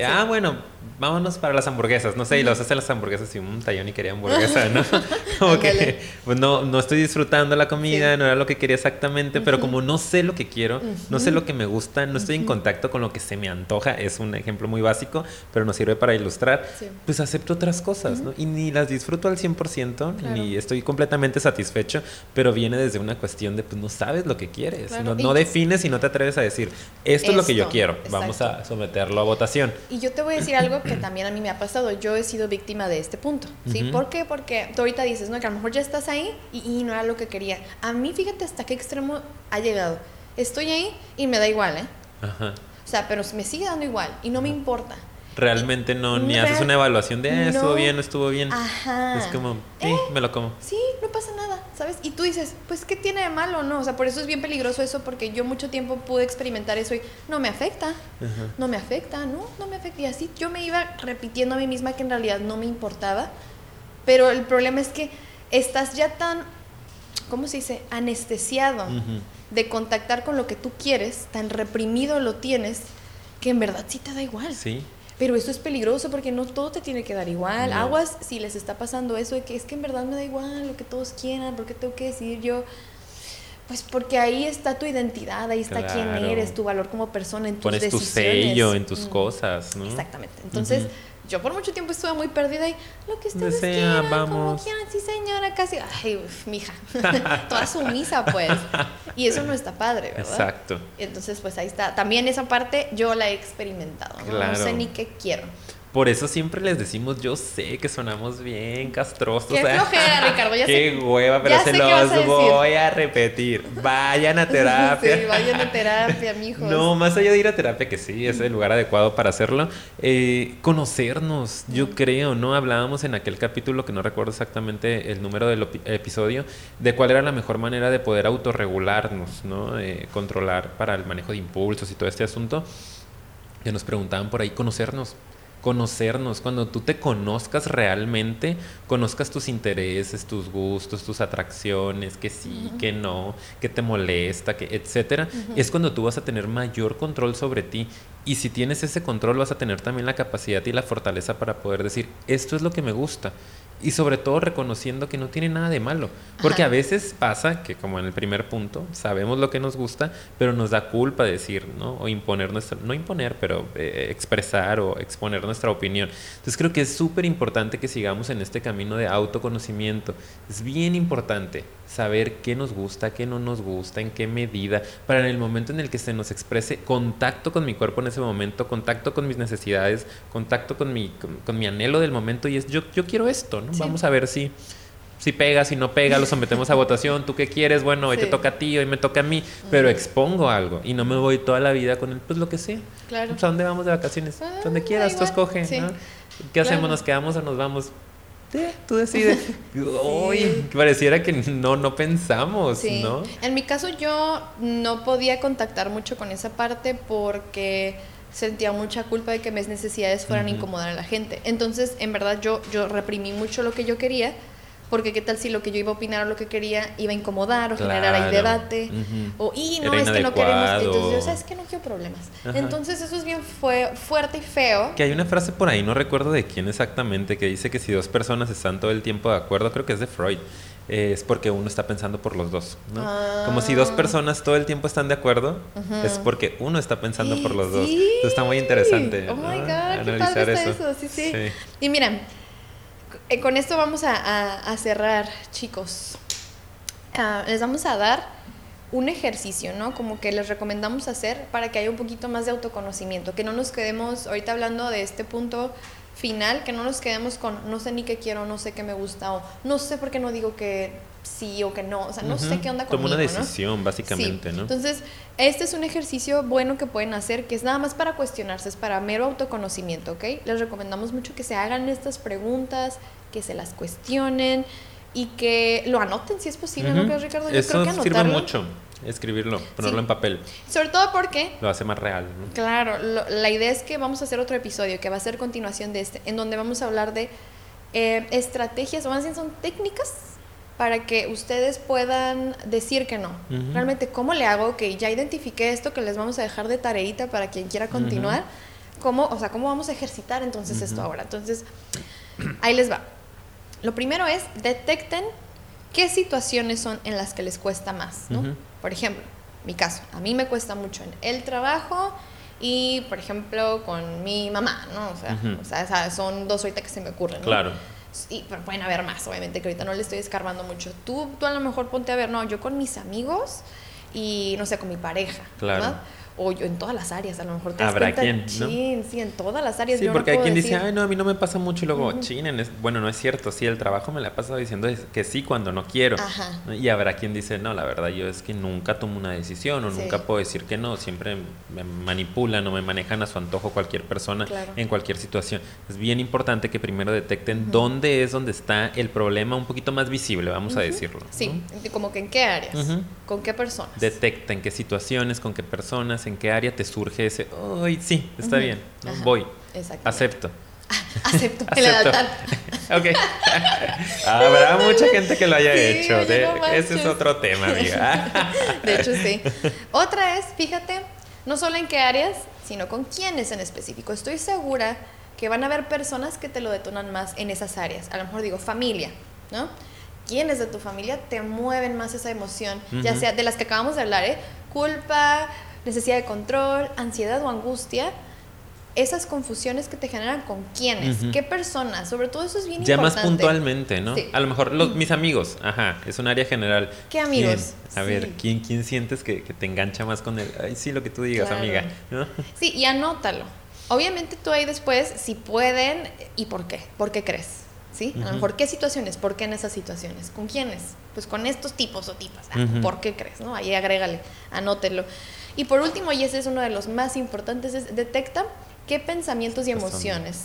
Ah, bueno, vámonos para las hamburguesas. No sé, y los hacen las hamburguesas y un tallón y quería hamburguesa, ¿no? [LAUGHS] como que pues no, no estoy disfrutando la comida, Sí. no era lo que quería exactamente, pero como no sé lo que quiero, no sé lo que me gusta, no estoy en contacto con lo que se me antoja, es un ejemplo muy básico, pero nos sirve para ilustrar, Sí. pues acepto otras cosas, ¿no? Y ni las disfruto al 100%, Claro. ni estoy completamente satisfecho, pero viene desde una cuestión de, pues no sabes lo que quieres, Claro. no, no defines y no te atreves a decir, esto, es lo que yo Esto, quiero, vamos a someterlo a votación. Y yo te voy a decir algo que también a mí me ha pasado. Yo he sido víctima de este punto. ¿sí? Ujú. ¿Por qué? Porque tú ahorita dices, no, que a lo mejor ya estás ahí y, y no era lo que quería. A mí, fíjate hasta qué extremo ha llegado. Estoy ahí y me da igual, ¿eh? Ajá. O sea, pero me sigue dando igual y no me importa. Realmente no, ni Real- haces una evaluación de, ah, estuvo bien, no estuvo bien. Ajá. Es como, sí, Eh, me lo como. Sí, no pasa nada, ¿sabes? Y tú dices, pues, ¿qué tiene de malo? No, o sea, por eso es bien peligroso eso, porque yo mucho tiempo pude experimentar eso y no me afecta, Ajá. no me afecta, no, no me afecta. Y así yo me iba repitiendo a mí misma que en realidad no me importaba, pero el problema es que estás ya tan, ¿cómo se dice? Anestesiado de contactar con lo que tú quieres, tan reprimido lo tienes, que en verdad sí te da igual. Sí. Pero eso es peligroso porque no todo te tiene que dar igual. No. Aguas si les está pasando eso de que es que en verdad me da igual lo que todos quieran, porque tengo que decidir yo. Pues porque ahí está tu identidad, ahí está quién Claro. eres, tu valor como persona, en tus Pones tu sello en tus Mm, cosas, ¿no? Exactamente. Entonces. Yo por mucho tiempo estuve muy perdida y lo que ustedes Desea, quieran, como quieran, sí señora, casi, ay, uf, mija, [LAUGHS] toda sumisa pues. Y eso no está padre, ¿verdad? Exacto. Entonces, pues ahí está. También esa parte yo la he experimentado. ¿no? Sé ni qué quiero. Por eso siempre les decimos, yo sé que sonamos bien castrosos. Qué [LAUGHS] flojera, Ricardo. Ya Qué sé, hueva, pero se los voy a repetir. Vayan a [LAUGHS] terapia. Sí, vayan a terapia, mijos. No, más allá de ir a terapia, que sí, es el lugar adecuado para hacerlo, eh, conocernos, yo creo, ¿no? Hablábamos en aquel capítulo, que no recuerdo exactamente el número del episodio, de cuál era la mejor manera de poder autorregularnos, ¿no? Eh, controlar para el manejo de impulsos y todo este asunto, que nos preguntaban por ahí, conocernos. Conocernos, cuando tú te conozcas realmente, conozcas tus intereses, tus gustos, tus atracciones, que sí, que no, que te molesta, que etcétera, es cuando tú vas a tener mayor control sobre ti. Y si tienes ese control, vas a tener también la capacidad y la fortaleza para poder decir, esto es lo que me gusta. Y sobre todo reconociendo que no tiene nada de malo. Porque a veces pasa que, como en el primer punto, sabemos lo que nos gusta, pero nos da culpa decir, ¿no? O imponer nuestra, no imponer, pero eh, expresar o exponer nuestra opinión. Entonces creo que es súper importante que sigamos en este camino de autoconocimiento. Es bien importante saber qué nos gusta, qué no nos gusta, en qué medida, para en el momento en el que se nos exprese contacto con mi cuerpo en ese momento, contacto con mis necesidades, contacto con mi, con, mi anhelo del momento y es yo, yo quiero esto, ¿no? Vamos a ver si si pega, si no pega, lo sometemos a votación, tú qué quieres, bueno, hoy te toca a ti, hoy me toca a mí, pero expongo algo y no me voy toda la vida con él, pues lo que sea. Claro. Pues, ¿A dónde vamos de vacaciones? Ah, donde quieras, tú escoge. ¿Qué hacemos? ¿Nos quedamos o nos vamos? Tú decides. [LAUGHS] Uy, pareciera que no, no pensamos, ¿no? En mi caso yo no podía contactar mucho con esa parte porque sentía mucha culpa de que mis necesidades fueran a incomodar a la gente. Entonces, en verdad, yo, yo reprimí mucho lo que yo quería porque qué tal si lo que yo iba a opinar o lo que quería iba a incomodar o generar ahí debate, o, y no, es que no queremos, entonces yo, sabes que no quiero problemas. Entonces eso es bien fue, fuerte y feo. Que hay una frase por ahí, no recuerdo de quién exactamente, que dice que si dos personas están todo el tiempo de acuerdo, creo que es de Freud, es porque uno está pensando por los dos. ¿no? Como si dos ah. personas todo el tiempo están de acuerdo, es porque uno está pensando por los dos. Entonces está muy interesante. Oh my God, analizar eso. Sí, sí. Y miren, eh, con esto vamos a, cerrar, chicos. Ah, les vamos a dar un ejercicio, ¿no? Como que les recomendamos hacer para que haya un poquito más de autoconocimiento, que no nos quedemos, ahorita hablando de este punto final, que no nos quedemos con no sé ni qué quiero, no sé qué me gusta o no sé por qué no digo que sí o que no, o sea, no sé qué onda conmigo, Como una decisión, básicamente, ¿no? Entonces, este es un ejercicio bueno que pueden hacer, que es nada más para cuestionarse, es para mero autoconocimiento, ¿ok? Les recomendamos mucho que se hagan estas preguntas, que se las cuestionen y que lo anoten si es posible, ¿no Ricardo? Yo Eso creo que sirve mucho escribirlo, ponerlo en papel. Sobre todo porque... Lo hace más real. Claro, la idea es que vamos a hacer otro episodio que va a ser continuación de este, en donde vamos a hablar de eh, estrategias, o más bien son técnicas para que ustedes puedan decir que no. Realmente, ¿cómo le hago? Que ya identifiqué esto que les vamos a dejar de tareita para quien quiera continuar. ¿Cómo, o sea, ¿cómo vamos a ejercitar entonces esto ahora? Entonces, ahí les va. Lo primero es, detecten qué situaciones son en las que les cuesta más, ¿no? Por ejemplo, mi caso, a mí me cuesta mucho en el trabajo y, por ejemplo, con mi mamá, ¿no? O sea, o sea son dos ahorita que se me ocurren, ¿no? Claro y pero pueden haber más, obviamente, que ahorita no le estoy escarbando mucho. Tú, tú a lo mejor ponte a ver, no, yo con mis amigos y no sé, con mi pareja. Claro o yo en todas las áreas, a lo mejor te Habrá quien, ¿no? Sí, sí, en todas las áreas. Sí, porque hay quien dice, ay, no, a mí no me pasa mucho y luego, uh bueno, no es cierto, sí, el trabajo me la he pasado diciendo que sí cuando no quiero. Y habrá quien dice, no, la verdad, yo es que nunca tomo una decisión o nunca puedo decir que no, siempre me manipulan o me manejan a su antojo cualquier persona en cualquier situación. Es bien importante que primero detecten dónde es donde está el problema un poquito más visible, vamos a decirlo. Sí, como que en qué áreas, con qué personas. Detecten qué situaciones, con qué personas, en qué área te surge ese, ay, sí, está bien, voy, acepto. [LAUGHS] acepto el ok. [LAUGHS] Habrá mucha gente que lo haya hecho. ese es otro tema, amiga. [LAUGHS] de hecho, sí. Otra es, fíjate, no solo en qué áreas, sino con quiénes en específico. Estoy segura que van a haber personas que te lo detonan más en esas áreas. A lo mejor digo familia, ¿no? ¿Quiénes de tu familia te mueven más esa emoción? Ya sea de las que acabamos de hablar, ¿eh? Culpa, necesidad de control, ansiedad o angustia, esas confusiones que te generan con quiénes, qué personas, sobre todo eso es bien ya importante. Ya más puntualmente, ¿no? A lo mejor los, mis amigos, ajá, es un área general. ¿Qué amigos? A ver, ¿quién, ¿quién sientes que, te engancha más con él? Ay, sí, lo que tú digas, amiga. Sí, y anótalo. Obviamente tú ahí después, si pueden, ¿y por qué? ¿Por qué crees? ¿Sí? A lo mejor, ¿qué situaciones? ¿Por qué en esas situaciones? ¿Con quiénes? Pues con estos tipos o tipas. Ah, ¿Por qué crees? ¿No? Ahí agrégale, anótelo. Y por último, y ese es uno de los más importantes, es detecta qué pensamientos y emociones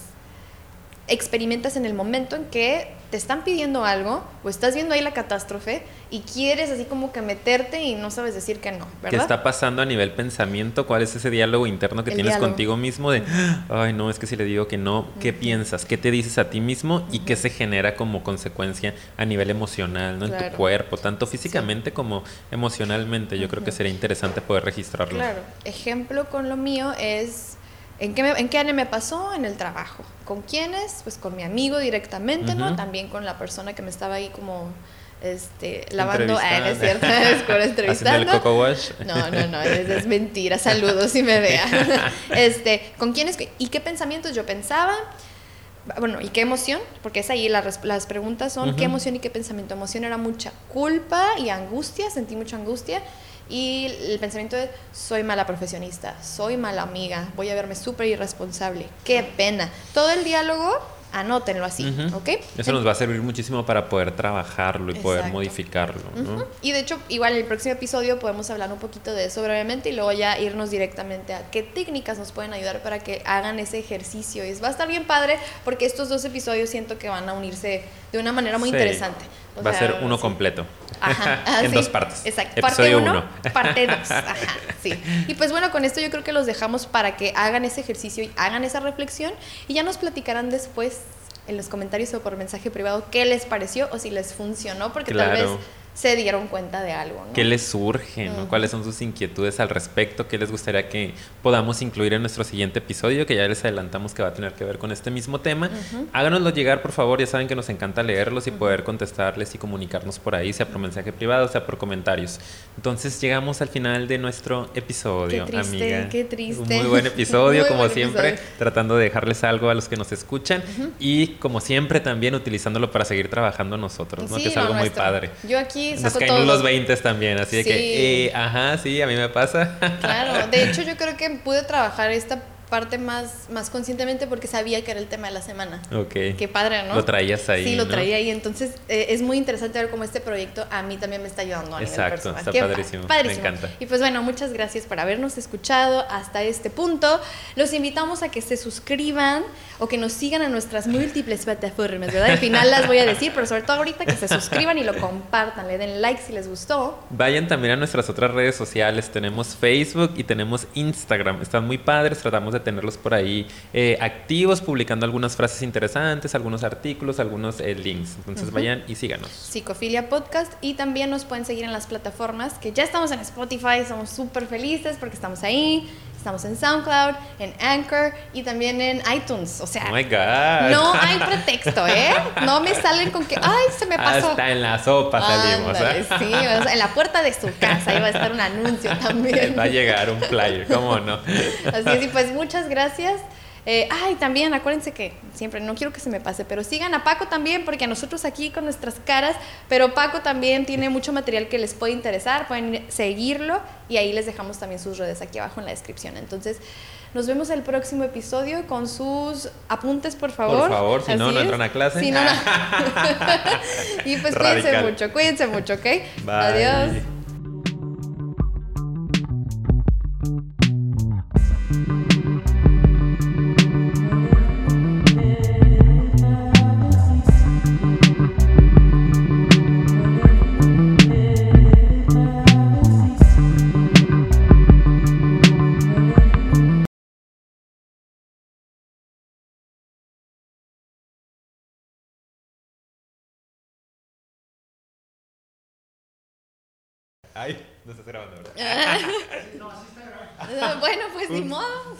experimentas en el momento en que te están pidiendo algo o estás viendo ahí la catástrofe y quieres así como que meterte y no sabes decir que no, ¿verdad? ¿Qué está pasando a nivel pensamiento? ¿Cuál es ese diálogo interno que tienes contigo mismo de, ay, no, es que si le digo que no, ¿qué piensas? ¿Qué te dices a ti mismo? ¿Y qué se genera como consecuencia a nivel emocional, ¿no? En tu cuerpo, tanto físicamente como emocionalmente. Yo creo que sería interesante poder registrarlo. Claro. Ejemplo con lo mío es ¿En qué, me- ¿En qué área me pasó? En el trabajo. ¿Con quiénes? Pues con mi amigo directamente, ¿no? Ujú. También con la persona que me estaba ahí como este, lavando. Ah, no es Entrevistando. cierto, [LAUGHS] es [LAUGHS] Haciendo el entrevistando. coco wash. No, no, no, es, es mentira. Saludos si me vea. [LAUGHS] Este, ¿con quiénes y qué pensamientos yo pensaba? Bueno, ¿y qué emoción? Porque es ahí las, res- las preguntas son Ujú. qué emoción y qué pensamiento. Emoción era mucha culpa y angustia, sentí mucha angustia. Y el pensamiento es, soy mala profesionista, soy mala amiga, voy a verme súper irresponsable, qué pena. Todo el diálogo, anótenlo así. ¿ok? Eso nos va a servir muchísimo para poder trabajarlo y poder modificarlo. ¿no? Y de hecho, igual en el próximo episodio podemos hablar un poquito de eso brevemente y luego ya irnos directamente a qué técnicas nos pueden ayudar para que hagan ese ejercicio. Y va a estar bien padre porque estos dos episodios siento que van a unirse de una manera muy Sí. interesante. O Va a ser uno completo. Ajá, [LAUGHS] ah, en sí. dos partes. Exacto. Episodio parte 1, uno. parte [LAUGHS] 2. Ajá, sí. Y pues bueno, con esto yo creo que los dejamos para que hagan ese ejercicio y hagan esa reflexión y ya nos platicarán después en los comentarios o por mensaje privado qué les pareció o si les funcionó, porque tal vez se dieron cuenta de algo, ¿no? ¿Qué les surge? ¿no? Ujú. ¿Cuáles son sus inquietudes al respecto? ¿Qué les gustaría que podamos incluir en nuestro siguiente episodio? Que ya les adelantamos que va a tener que ver con este mismo tema. Ujú. Háganoslo llegar, por favor. Ya saben que nos encanta leerlos y poder contestarles y comunicarnos por ahí, sea por mensaje privado, sea por comentarios. Entonces llegamos al final de nuestro episodio, Qué triste, amiga. qué triste. Un muy buen episodio, [LAUGHS] Muy como buen siempre, episodio. tratando de dejarles algo a los que nos escuchan y como siempre también utilizándolo para seguir trabajando nosotros, ¿no? Sí, que es algo muy padre. Yo aquí Nos saco caen los 20 también, así de que, eh, ajá, sí, a mí me pasa. [LAUGHS] Claro, de hecho yo creo que pude trabajar esta parte más, más conscientemente porque sabía que era el tema de la semana. ok. Qué padre, ¿no? Lo traías ahí. Sí, lo ¿no? traía ahí. Entonces eh, es muy interesante ver cómo este proyecto a mí también me está ayudando a nivel Exacto, personal. está Qué pa- padrísimo, me encanta. Y pues bueno, muchas gracias por habernos escuchado hasta este punto. Los invitamos a que se suscriban o que nos sigan en nuestras múltiples plataformas, ¿verdad? Al final las voy a decir, pero sobre todo ahorita que se suscriban y lo compartan, le den like si les gustó. Vayan también a nuestras otras redes sociales. Tenemos Facebook y tenemos Instagram. Están muy padres. Tratamos de tenerlos por ahí eh, activos, publicando algunas frases interesantes, algunos artículos, algunos eh, links. Entonces vayan y síganos. Psicofilia Podcast y también nos pueden seguir en las plataformas que ya estamos en Spotify, somos súper felices porque estamos ahí, estamos en SoundCloud, en Anchor y también en iTunes, o sea, Oh my God. no hay [LAUGHS] pretexto, ¿eh? No me salen con que, ay, se me pasó. Hasta en la sopa salimos. Ándale, ¿eh? sí, o sea, en la puerta de su casa iba a estar un anuncio [LAUGHS] también. Va a llegar un flyer, ¿cómo no? Así es, y pues muchas gracias. Eh, ay, también acuérdense que siempre, no quiero que se me pase, pero sigan a Paco también, porque a nosotros aquí con nuestras caras, pero Paco también tiene mucho material que les puede interesar, pueden ir- seguirlo y ahí les dejamos también sus redes aquí abajo en la descripción. Entonces, nos vemos el próximo episodio con sus apuntes, por favor. Por favor, si no, Así no entran a clase. Si no, no. [LAUGHS] [LAUGHS] y pues cuídense mucho, cuídense mucho, ¿ok? Bye. Adiós. Ay, no estás grabando, ¿verdad? [LAUGHS] [LAUGHS] bueno, pues ni modo.